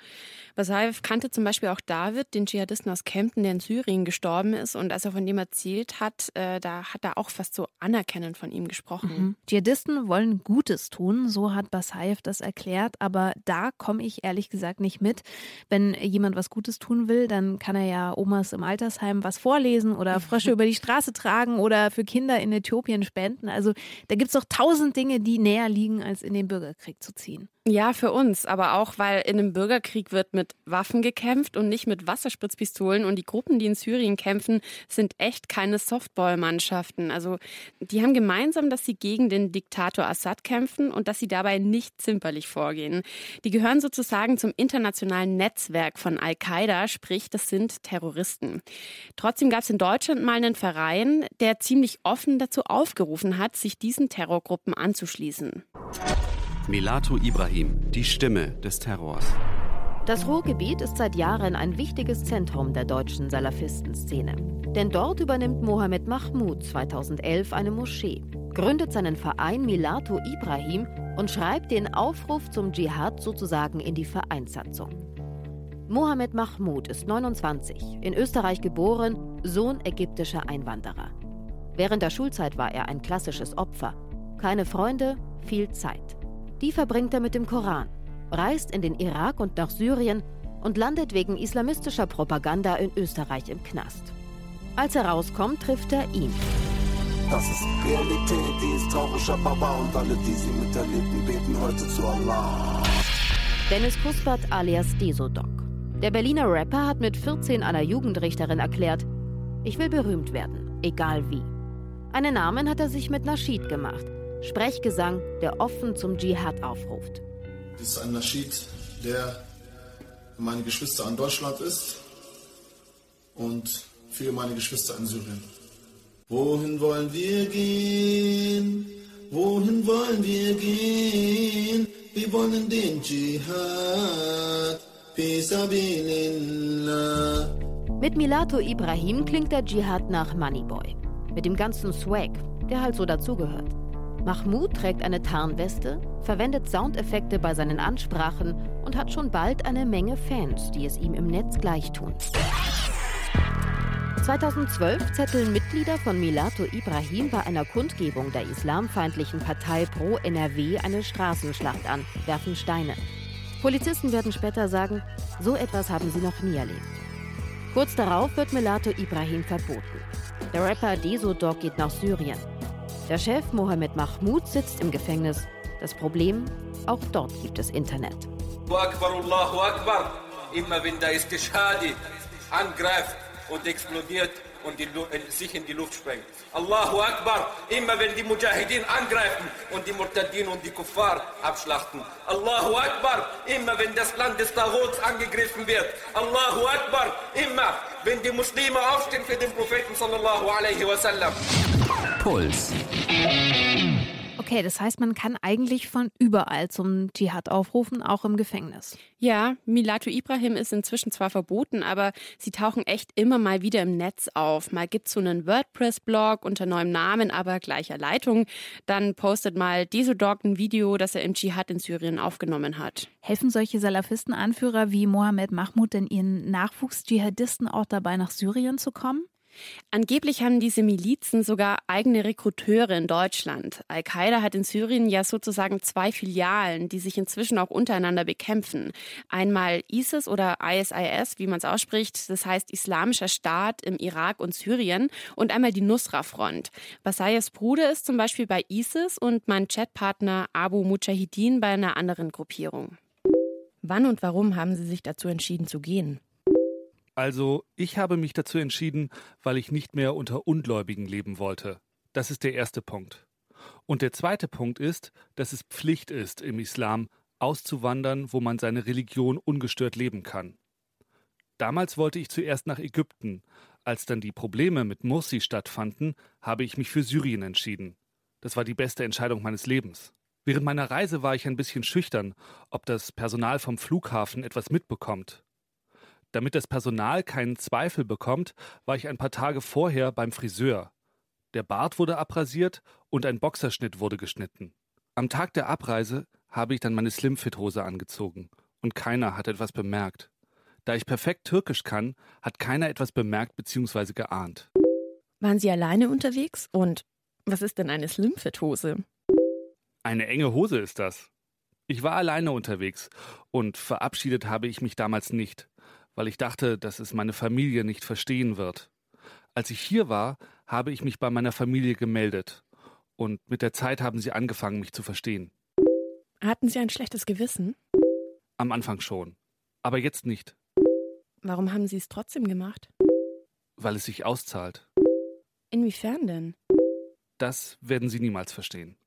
Basayev kannte zum Beispiel auch David, den Dschihadisten aus Kempten, der in Syrien gestorben ist. Und als er von dem erzählt hat, äh, da hat er auch fast so anerkennend von ihm gesprochen. Mhm. Dschihadisten wollen Gutes tun, so hat Basayev das erklärt. Aber da komme ich ehrlich gesagt nicht mit. Wenn jemand was Gutes tun will, dann kann er ja Omas im Altersheim was vorlesen oder Frösche über die Straße tragen oder für Kinder in Äthiopien spenden. Also da gibt es doch tausend Dinge, die näher liegen, als in den Bürgerkrieg zu ziehen. Ja, für uns, aber auch, weil in einem Bürgerkrieg wird mit Waffen gekämpft und nicht mit Wasserspritzpistolen. Und die Gruppen, die in Syrien kämpfen, sind echt keine Softball-Mannschaften. Also die haben gemeinsam, dass sie gegen den Diktator Assad kämpfen und dass sie dabei nicht zimperlich vorgehen. Die gehören sozusagen zum internationalen Netzwerk von Al-Qaida, sprich, das sind Terroristen. Trotzdem gab es in Deutschland mal einen Verein, der ziemlich offen dazu aufgerufen hat, sich diesen Terrorgruppen anzuschließen. Milatu Ibrahim, die Stimme des Terrors. Das Ruhrgebiet ist seit Jahren ein wichtiges Zentrum der deutschen Salafistenszene. Denn dort übernimmt Mohammed Mahmoud 2011 eine Moschee, gründet seinen Verein Milatu Ibrahim und schreibt den Aufruf zum Dschihad sozusagen in die Vereinssatzung. Mohammed Mahmoud ist 29, in Österreich geboren, Sohn ägyptischer Einwanderer. Während der Schulzeit war er ein klassisches Opfer. Keine Freunde, viel Zeit. Die verbringt er mit dem Koran, reist in den Irak und nach Syrien und landet wegen islamistischer Propaganda in Österreich im Knast. Als er rauskommt, trifft er ihn. Das ist Realität, die ist traurig, aber wahr und alle, die sie miterlebten, beten heute zu Allah. Dennis Kuspert alias Desodok. Der Berliner Rapper hat mit 14 einer Jugendrichterin erklärt, ich will berühmt werden, egal wie. Einen Namen hat er sich mit Naschid gemacht, Sprechgesang, der offen zum Dschihad aufruft. Das ist ein Naschid, der für meine Geschwister an Deutschland ist und für meine Geschwister in Syrien. Wohin wollen wir gehen? Wohin wollen wir gehen? Wir wollen den Dschihad. Mit Milato Ibrahim klingt der Dschihad nach Moneyboy. Mit dem ganzen Swag, der halt so dazugehört. Mahmoud trägt eine Tarnweste, verwendet Soundeffekte bei seinen Ansprachen und hat schon bald eine Menge Fans, die es ihm im Netz gleichtun. 2012 zetteln Mitglieder von Milato Ibrahim bei einer Kundgebung der islamfeindlichen Partei Pro NRW eine Straßenschlacht an, werfen Steine. Polizisten werden später sagen, so etwas haben sie noch nie erlebt. Kurz darauf wird Milato Ibrahim verboten. Der Rapper Deso Dog geht nach Syrien. Der Chef Mohammed Mahmoud sitzt im Gefängnis. Das Problem, auch dort gibt es Internet. Allahu Akbar. Immer wenn der Istishhadi angreift und explodiert und die, sich in die Luft sprengt. Allahu Akbar. Immer wenn die Mujahideen angreifen und die Murtadin und die Kuffar abschlachten. Allahu Akbar. Immer wenn das Land des Taguts angegriffen wird. Allahu Akbar. Immer wenn die Muslime aufstehen für den Propheten sallallahu alaihi wasallam. Puls. Okay, das heißt, man kann eigentlich von überall zum Dschihad aufrufen, auch im Gefängnis. Ja, Milatu Ibrahim ist inzwischen zwar verboten, aber sie tauchen echt immer mal wieder im Netz auf. Mal gibt es so einen WordPress-Blog unter neuem Namen, aber gleicher Leitung. Dann postet mal Desodog ein Video, das er im Dschihad in Syrien aufgenommen hat. Helfen solche Salafisten-Anführer wie Mohammed Mahmoud denn ihren Nachwuchs-Dschihadisten auch dabei, nach Syrien zu kommen? Angeblich haben diese Milizen sogar eigene Rekruteure in Deutschland. Al-Qaida hat in Syrien ja sozusagen zwei Filialen, die sich inzwischen auch untereinander bekämpfen. Einmal ISIS oder ISIS, wie man es ausspricht, das heißt Islamischer Staat im Irak und Syrien und einmal die Nusra-Front. Basayas Bruder ist zum Beispiel bei ISIS und mein Chatpartner Abu Mujahideen bei einer anderen Gruppierung. Wann und warum haben Sie sich dazu entschieden zu gehen? Also, ich habe mich dazu entschieden, weil ich nicht mehr unter Ungläubigen leben wollte. Das ist der erste Punkt. Und der zweite Punkt ist, dass es Pflicht ist, im Islam auszuwandern, wo man seine Religion ungestört leben kann. Damals wollte ich zuerst nach Ägypten. Als dann die Probleme mit Mursi stattfanden, habe ich mich für Syrien entschieden. Das war die beste Entscheidung meines Lebens. Während meiner Reise war ich ein bisschen schüchtern, ob das Personal vom Flughafen etwas mitbekommt. Damit das Personal keinen Zweifel bekommt, war ich ein paar Tage vorher beim Friseur. Der Bart wurde abrasiert und ein Boxerschnitt wurde geschnitten. Am Tag der Abreise habe ich dann meine Slimfit-Hose angezogen und keiner hat etwas bemerkt. Da ich perfekt Türkisch kann, hat keiner etwas bemerkt bzw. geahnt. Waren Sie alleine unterwegs? Und was ist denn eine Slimfit-Hose? Eine enge Hose ist das. Ich war alleine unterwegs und verabschiedet habe ich mich damals nicht weil ich dachte, dass es meine Familie nicht verstehen wird. Als ich hier war, habe ich mich bei meiner Familie gemeldet. Und mit der Zeit haben sie angefangen, mich zu verstehen. Hatten Sie ein schlechtes Gewissen? Am Anfang schon. Aber jetzt nicht. Warum haben Sie es trotzdem gemacht? Weil es sich auszahlt. Inwiefern denn? Das werden Sie niemals verstehen.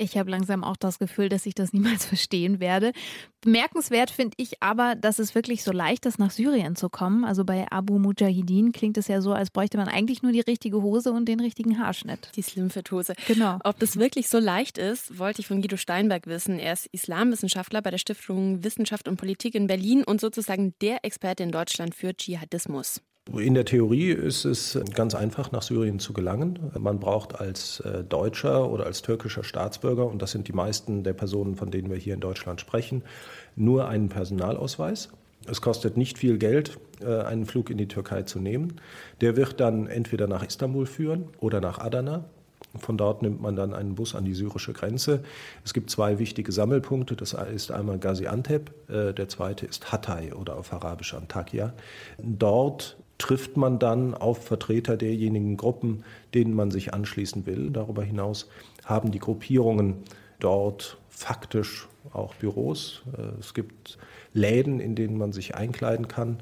Ich habe langsam auch das Gefühl, dass ich das niemals verstehen werde. Bemerkenswert finde ich aber, dass es wirklich so leicht ist, nach Syrien zu kommen. Also bei Abu Mujahideen klingt es ja so, als bräuchte man eigentlich nur die richtige Hose und den richtigen Haarschnitt. Die Slimfit-Hose. Genau. Ob das wirklich so leicht ist, wollte ich von Guido Steinberg wissen. Er ist Islamwissenschaftler bei der Stiftung Wissenschaft und Politik in Berlin und sozusagen der Experte in Deutschland für Dschihadismus. In der Theorie ist es ganz einfach, nach Syrien zu gelangen. Man braucht als äh, deutscher oder als türkischer Staatsbürger, und das sind die meisten der Personen, von denen wir hier in Deutschland sprechen, nur einen Personalausweis. Es kostet nicht viel Geld, äh, einen Flug in die Türkei zu nehmen. Der wird dann entweder nach Istanbul führen oder nach Adana. Von dort nimmt man dann einen Bus an die syrische Grenze. Es gibt zwei wichtige Sammelpunkte. Das ist einmal Gaziantep, äh, der zweite ist Hatay oder auf Arabisch Antakya. Dort trifft man dann auf Vertreter derjenigen Gruppen, denen man sich anschließen will. Darüber hinaus haben die Gruppierungen dort faktisch auch Büros. Äh, es gibt Läden, in denen man sich einkleiden kann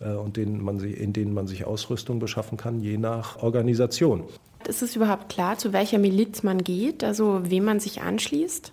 äh, und in denen man sich Ausrüstung beschaffen kann, je nach Organisation. Ist es überhaupt klar, zu welcher Miliz man geht, also wem man sich anschließt?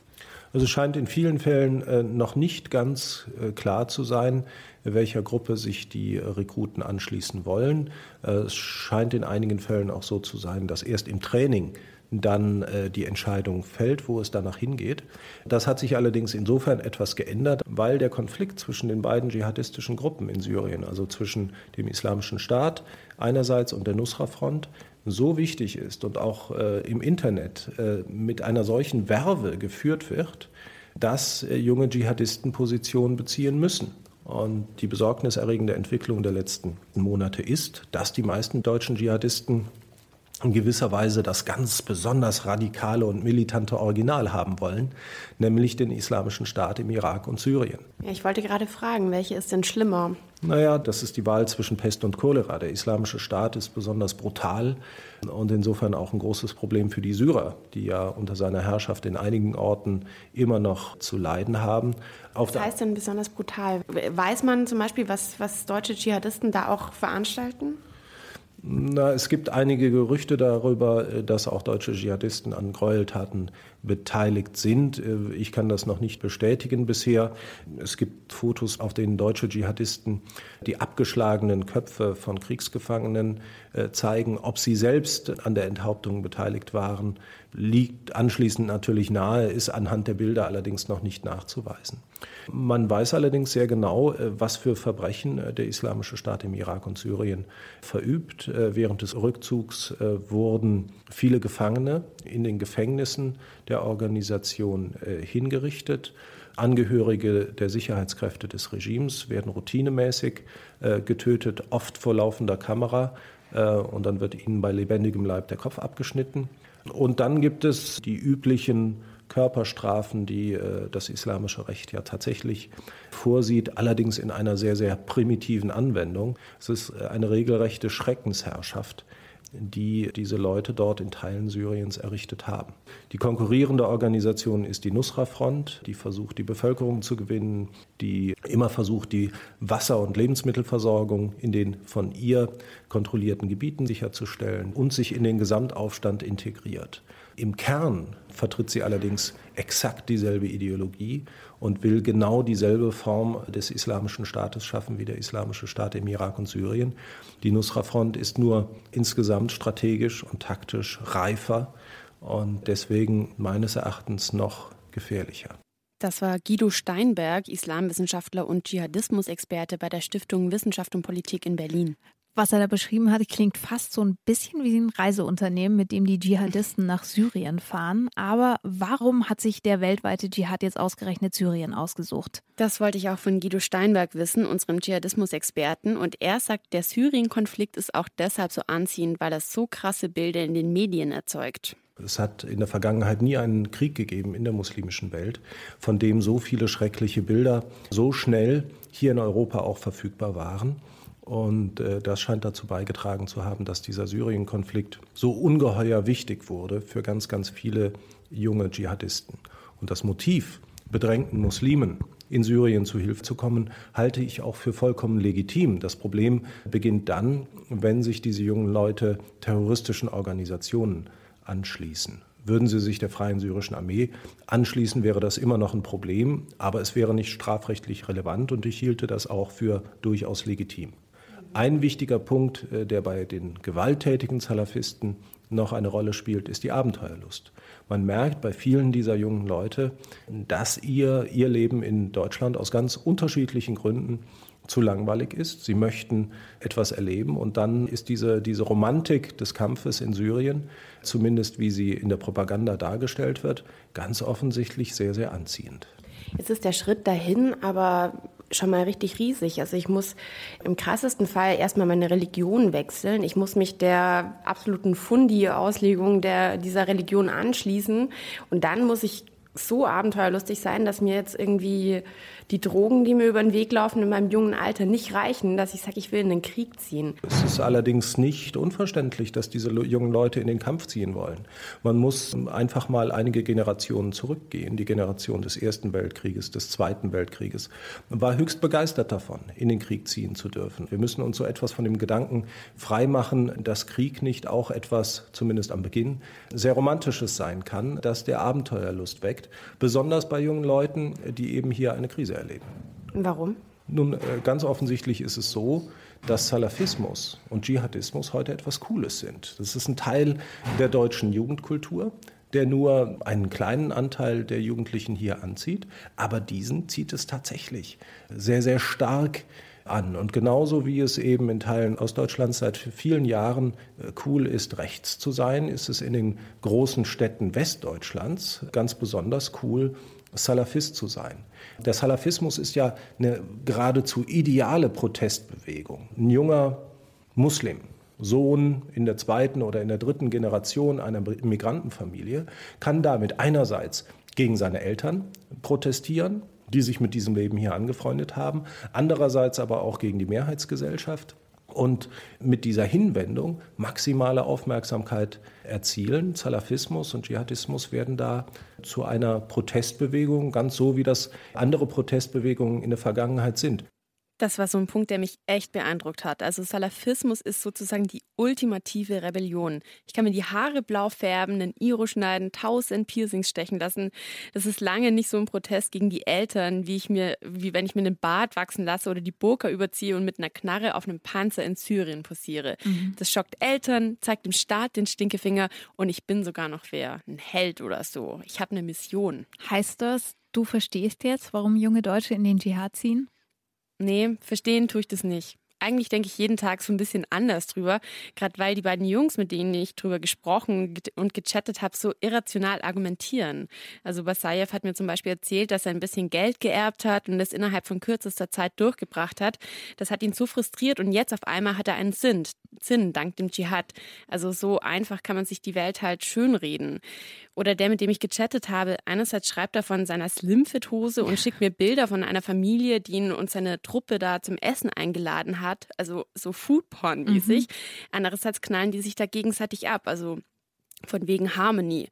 Also es scheint in vielen Fällen äh, noch nicht ganz klar zu sein, welcher Gruppe sich die Rekruten anschließen wollen. Äh, es scheint in einigen Fällen auch so zu sein, dass erst im Training dann äh, die Entscheidung fällt, wo es danach hingeht. Das hat sich allerdings insofern etwas geändert, weil der Konflikt zwischen den beiden dschihadistischen Gruppen in Syrien, also zwischen dem Islamischen Staat einerseits und der Nusra-Front, so wichtig ist und auch äh, im Internet äh, mit einer solchen Werbe geführt wird, dass äh, junge Dschihadisten Positionen beziehen müssen. Und die besorgniserregende Entwicklung der letzten Monate ist, dass die meisten deutschen Dschihadisten in gewisser Weise das ganz besonders radikale und militante Original haben wollen, nämlich den Islamischen Staat im Irak und Syrien. Ja, ich wollte gerade fragen, welche ist denn schlimmer? Naja, das ist die Wahl zwischen Pest und Cholera. Der Islamische Staat ist besonders brutal und insofern auch ein großes Problem für die Syrer, die ja unter seiner Herrschaft in einigen Orten immer noch zu leiden haben. Auf was heißt denn besonders brutal? Weiß man zum Beispiel, was, was deutsche Dschihadisten da auch veranstalten? Na, es gibt einige Gerüchte darüber, äh, dass auch deutsche Dschihadisten an Gräueltaten beteiligt sind. Äh, ich kann das noch nicht bestätigen bisher. Es gibt Fotos, auf denen deutsche Dschihadisten die abgeschlagenen Köpfe von Kriegsgefangenen äh, zeigen. Ob sie selbst an der Enthauptung beteiligt waren, liegt anschließend natürlich nahe, ist anhand der Bilder allerdings noch nicht nachzuweisen. Man weiß allerdings sehr genau, äh, was für Verbrechen der Islamische Staat im Irak und Syrien verübt. Während des Rückzugs wurden viele Gefangene in den Gefängnissen der Organisation äh, hingerichtet. Angehörige der Sicherheitskräfte des Regimes werden routinemäßig äh, getötet, oft vor laufender Kamera. äh, und dann wird ihnen bei lebendigem Leib der Kopf abgeschnitten. Und dann gibt es die üblichen Körperstrafen, die das islamische Recht ja tatsächlich vorsieht, allerdings in einer sehr, sehr primitiven Anwendung. Es ist eine regelrechte Schreckensherrschaft, die diese Leute dort in Teilen Syriens errichtet haben. Die konkurrierende Organisation ist die Nusra-Front, die versucht, die Bevölkerung zu gewinnen, die immer versucht, die Wasser- und Lebensmittelversorgung in den von ihr kontrollierten Gebieten sicherzustellen und sich in den Gesamtaufstand integriert. Im Kern vertritt sie allerdings exakt dieselbe Ideologie und will genau dieselbe Form des islamischen Staates schaffen wie der islamische Staat im Irak und Syrien. Die Nusra-Front ist nur insgesamt strategisch und taktisch reifer und deswegen meines Erachtens noch gefährlicher. Das war Guido Steinberg, Islamwissenschaftler und Dschihadismusexperte bei der Stiftung Wissenschaft und Politik in Berlin. Was er da beschrieben hat, klingt fast so ein bisschen wie ein Reiseunternehmen, mit dem die Dschihadisten nach Syrien fahren. Aber warum hat sich der weltweite Dschihad jetzt ausgerechnet Syrien ausgesucht? Das wollte ich auch von Guido Steinberg wissen, unserem Dschihadismus-Experten. Und er sagt, der Syrien-Konflikt ist auch deshalb so anziehend, weil das so krasse Bilder in den Medien erzeugt. Es hat in der Vergangenheit nie einen Krieg gegeben in der muslimischen Welt, von dem so viele schreckliche Bilder so schnell hier in Europa auch verfügbar waren. Und äh, das scheint dazu beigetragen zu haben, dass dieser Syrien-Konflikt so ungeheuer wichtig wurde für ganz, ganz viele junge Dschihadisten. Und das Motiv, bedrängten Muslimen in Syrien zu Hilfe zu kommen, halte ich auch für vollkommen legitim. Das Problem beginnt dann, wenn sich diese jungen Leute terroristischen Organisationen anschließen. Würden sie sich der Freien Syrischen Armee anschließen, wäre das immer noch ein Problem, aber es wäre nicht strafrechtlich relevant und ich hielte das auch für durchaus legitim. Ein wichtiger Punkt, äh, der bei den gewalttätigen Salafisten noch eine Rolle spielt, ist die Abenteuerlust. Man merkt bei vielen dieser jungen Leute, dass ihr, ihr Leben in Deutschland aus ganz unterschiedlichen Gründen zu langweilig ist. Sie möchten etwas erleben und dann ist diese, diese Romantik des Kampfes in Syrien, zumindest wie sie in der Propaganda dargestellt wird, ganz offensichtlich sehr, sehr anziehend. Jetzt ist der Schritt dahin, aber schon mal richtig riesig. Also ich muss im krassesten Fall erstmal meine Religion wechseln. Ich muss mich der absoluten Fundi-Auslegung dieser Religion anschließen. Und dann muss ich so abenteuerlustig sein, dass mir jetzt irgendwie die Drogen, die mir über den Weg laufen in meinem jungen Alter, nicht reichen, dass ich sage, ich will in den Krieg ziehen. Es ist allerdings nicht unverständlich, dass diese jungen Leute in den Kampf ziehen wollen. Man muss einfach mal einige Generationen zurückgehen. Die Generation des Ersten Weltkrieges, des Zweiten Weltkrieges war höchst begeistert davon, in den Krieg ziehen zu dürfen. Wir müssen uns so etwas von dem Gedanken freimachen, dass Krieg nicht auch etwas, zumindest am Beginn, sehr Romantisches sein kann, dass der Abenteuerlust weckt, besonders bei jungen Leuten, die eben hier eine Krise erleben. Warum? Nun, äh, ganz offensichtlich ist es so, dass Salafismus und Dschihadismus heute etwas Cooles sind. Das ist ein Teil der deutschen Jugendkultur, der nur einen kleinen Anteil der Jugendlichen hier anzieht, aber diesen zieht es tatsächlich sehr, sehr stark an. Und genauso wie es eben in Teilen Ostdeutschlands seit vielen Jahren äh, cool ist, rechts zu sein, ist es in den großen Städten Westdeutschlands ganz besonders cool, Salafist zu sein. Der Salafismus ist ja eine geradezu ideale Protestbewegung. Ein junger Muslim, Sohn in der zweiten oder in der dritten Generation einer Migrantenfamilie, kann damit einerseits gegen seine Eltern protestieren, die sich mit diesem Leben hier angefreundet haben, andererseits aber auch gegen die Mehrheitsgesellschaft und mit dieser Hinwendung maximale Aufmerksamkeit erzielen. Salafismus und Dschihadismus werden da zu einer Protestbewegung, ganz so wie das andere Protestbewegungen in der Vergangenheit sind. Das war so ein Punkt, der mich echt beeindruckt hat. Also Salafismus ist sozusagen die ultimative Rebellion. Ich kann mir die Haare blau färben, einen Iro schneiden, tausend Piercings stechen lassen. Das ist lange nicht so ein Protest gegen die Eltern, wie ich mir, wie wenn ich mir einen Bart wachsen lasse oder die Burka überziehe und mit einer Knarre auf einem Panzer in Syrien posiere. Mhm. Das schockt Eltern, zeigt dem Staat den Stinkefinger und ich bin sogar noch wer, ein Held oder so. Ich habe eine Mission. Heißt das, du verstehst jetzt, warum junge Deutsche in den Dschihad ziehen? Nee, verstehen tue ich das nicht. Eigentlich denke ich jeden Tag so ein bisschen anders drüber, gerade weil die beiden Jungs, mit denen ich drüber gesprochen und gechattet habe, so irrational argumentieren. Also Basayev hat mir zum Beispiel erzählt, dass er ein bisschen Geld geerbt hat und das innerhalb von kürzester Zeit durchgebracht hat. Das hat ihn so frustriert und jetzt auf einmal hat er einen Sinn, Sinn dank dem Dschihad. Also so einfach kann man sich die Welt halt schönreden. Oder der, mit dem ich gechattet habe, einerseits schreibt er von seiner Slimfit-Hose und schickt mir Bilder von einer Familie, die ihn und seine Truppe da zum Essen eingeladen hat, also so Foodporn-mäßig. Mhm. Andererseits knallen die sich da gegenseitig ab, also von wegen Harmony.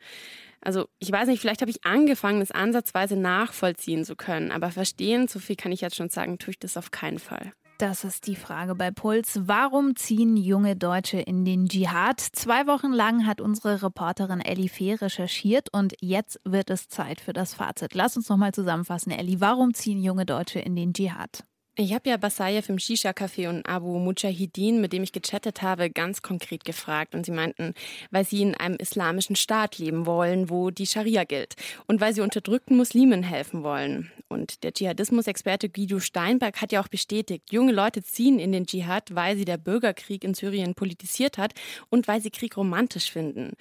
Also ich weiß nicht, vielleicht habe ich angefangen, das ansatzweise nachvollziehen zu können, aber verstehen, so viel kann ich jetzt schon sagen, tue ich das auf keinen Fall. Das ist die Frage bei Puls. Warum ziehen junge Deutsche in den Dschihad? Zwei Wochen lang hat unsere Reporterin Elli Fee recherchiert und jetzt wird es Zeit für das Fazit. Lass uns nochmal zusammenfassen, Elli. Warum ziehen junge Deutsche in den Dschihad? Ich habe ja Basayev im Shisha-Café und Abu Mujahideen, mit dem ich gechattet habe, ganz konkret gefragt. Und sie meinten, weil sie in einem islamischen Staat leben wollen, wo die Scharia gilt. Und weil sie unterdrückten Muslimen helfen wollen. Und der Dschihadismus-Experte Guido Steinberg hat ja auch bestätigt, junge Leute ziehen in den Dschihad, weil sie der Bürgerkrieg in Syrien politisiert hat und weil sie Krieg romantisch finden.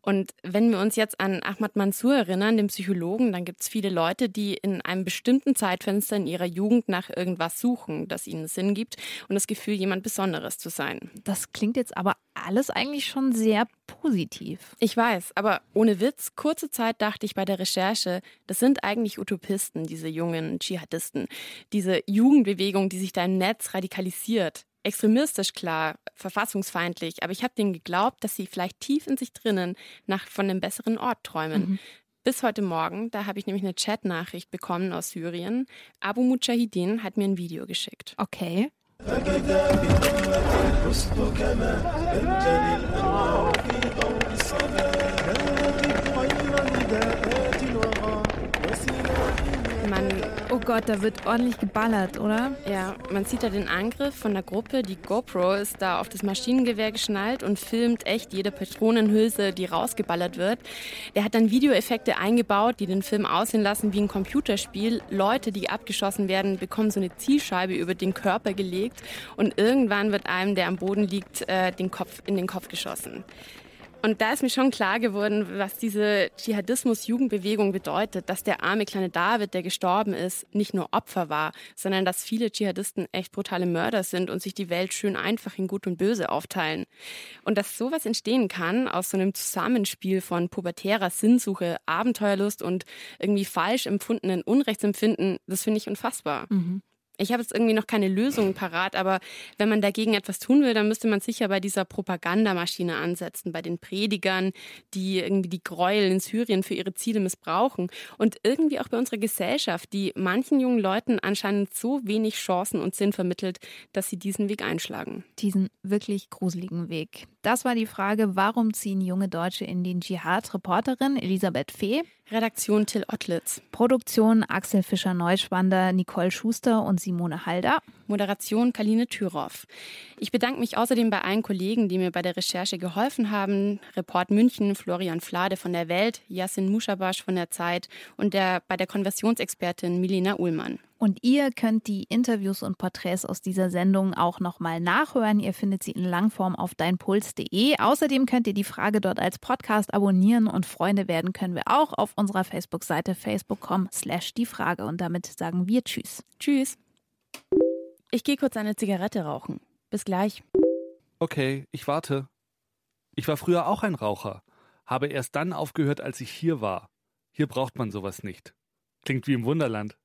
Und wenn wir uns jetzt an Ahmad Mansour erinnern, dem Psychologen, dann gibt es viele Leute, die in einem bestimmten Zeitfenster in ihrer Jugend nach irgendwas suchen, das ihnen Sinn gibt und das Gefühl, jemand Besonderes zu sein. Das klingt jetzt aber alles eigentlich schon sehr positiv. Ich weiß, aber ohne Witz, kurze Zeit dachte ich bei der Recherche, das sind eigentlich Utopisten, diese jungen Dschihadisten. Diese Jugendbewegung, die sich da im Netz radikalisiert. Extremistisch klar, verfassungsfeindlich, aber ich habe denen geglaubt, dass sie vielleicht tief in sich drinnen nach von einem besseren Ort träumen. Mhm. Bis heute Morgen, da habe ich nämlich eine Chatnachricht bekommen aus Syrien. Abu Mujahideen hat mir ein Video geschickt. Okay. Gott, da wird ordentlich geballert, oder? Ja, man sieht da den Angriff von der Gruppe. Die GoPro ist da auf das Maschinengewehr geschnallt und filmt echt jede Patronenhülse, die rausgeballert wird. Der hat dann Videoeffekte eingebaut, die den Film aussehen lassen wie ein Computerspiel. Leute, die abgeschossen werden, bekommen so eine Zielscheibe über den Körper gelegt und irgendwann wird einem, der am Boden liegt, äh, den Kopf in den Kopf geschossen. Und da ist mir schon klar geworden, was diese Dschihadismus-Jugendbewegung bedeutet, dass der arme kleine David, der gestorben ist, nicht nur Opfer war, sondern dass viele Dschihadisten echt brutale Mörder sind und sich die Welt schön einfach in Gut und Böse aufteilen. Und dass sowas entstehen kann aus so einem Zusammenspiel von pubertärer Sinnsuche, Abenteuerlust und irgendwie falsch empfundenen Unrechtsempfinden, das finde ich unfassbar. Mhm. Ich habe jetzt irgendwie noch keine Lösungen parat, aber wenn man dagegen etwas tun will, dann müsste man sicher bei dieser Propagandamaschine ansetzen, bei den Predigern, die irgendwie die Gräuel in Syrien für ihre Ziele missbrauchen und irgendwie auch bei unserer Gesellschaft, die manchen jungen Leuten anscheinend so wenig Chancen und Sinn vermittelt, dass sie diesen Weg einschlagen. Diesen wirklich gruseligen Weg. Das war die Frage, warum ziehen junge Deutsche in den Dschihad? Reporterin Elisabeth Fee. Redaktion Till Ottlitz. Produktion Axel Fischer-Neuschwander, Nicole Schuster und Simone Halder. Moderation Kaline Thüroff. Ich bedanke mich außerdem bei allen Kollegen, die mir bei der Recherche geholfen haben. Report München, Florian Flade von der Welt, Yassin Muschabasch von der Zeit und der, bei der Konversionsexpertin Milena Uhlmann. Und ihr könnt die Interviews und Porträts aus dieser Sendung auch nochmal nachhören. Ihr findet sie in Langform auf deinpuls.de. Außerdem könnt ihr die Frage dort als Podcast abonnieren und Freunde werden können wir auch auf unserer Facebook-Seite facebook.com slash die Frage. Und damit sagen wir Tschüss. Tschüss. Ich gehe kurz eine Zigarette rauchen. Bis gleich. Okay, ich warte. Ich war früher auch ein Raucher, habe erst dann aufgehört, als ich hier war. Hier braucht man sowas nicht. Klingt wie im Wunderland.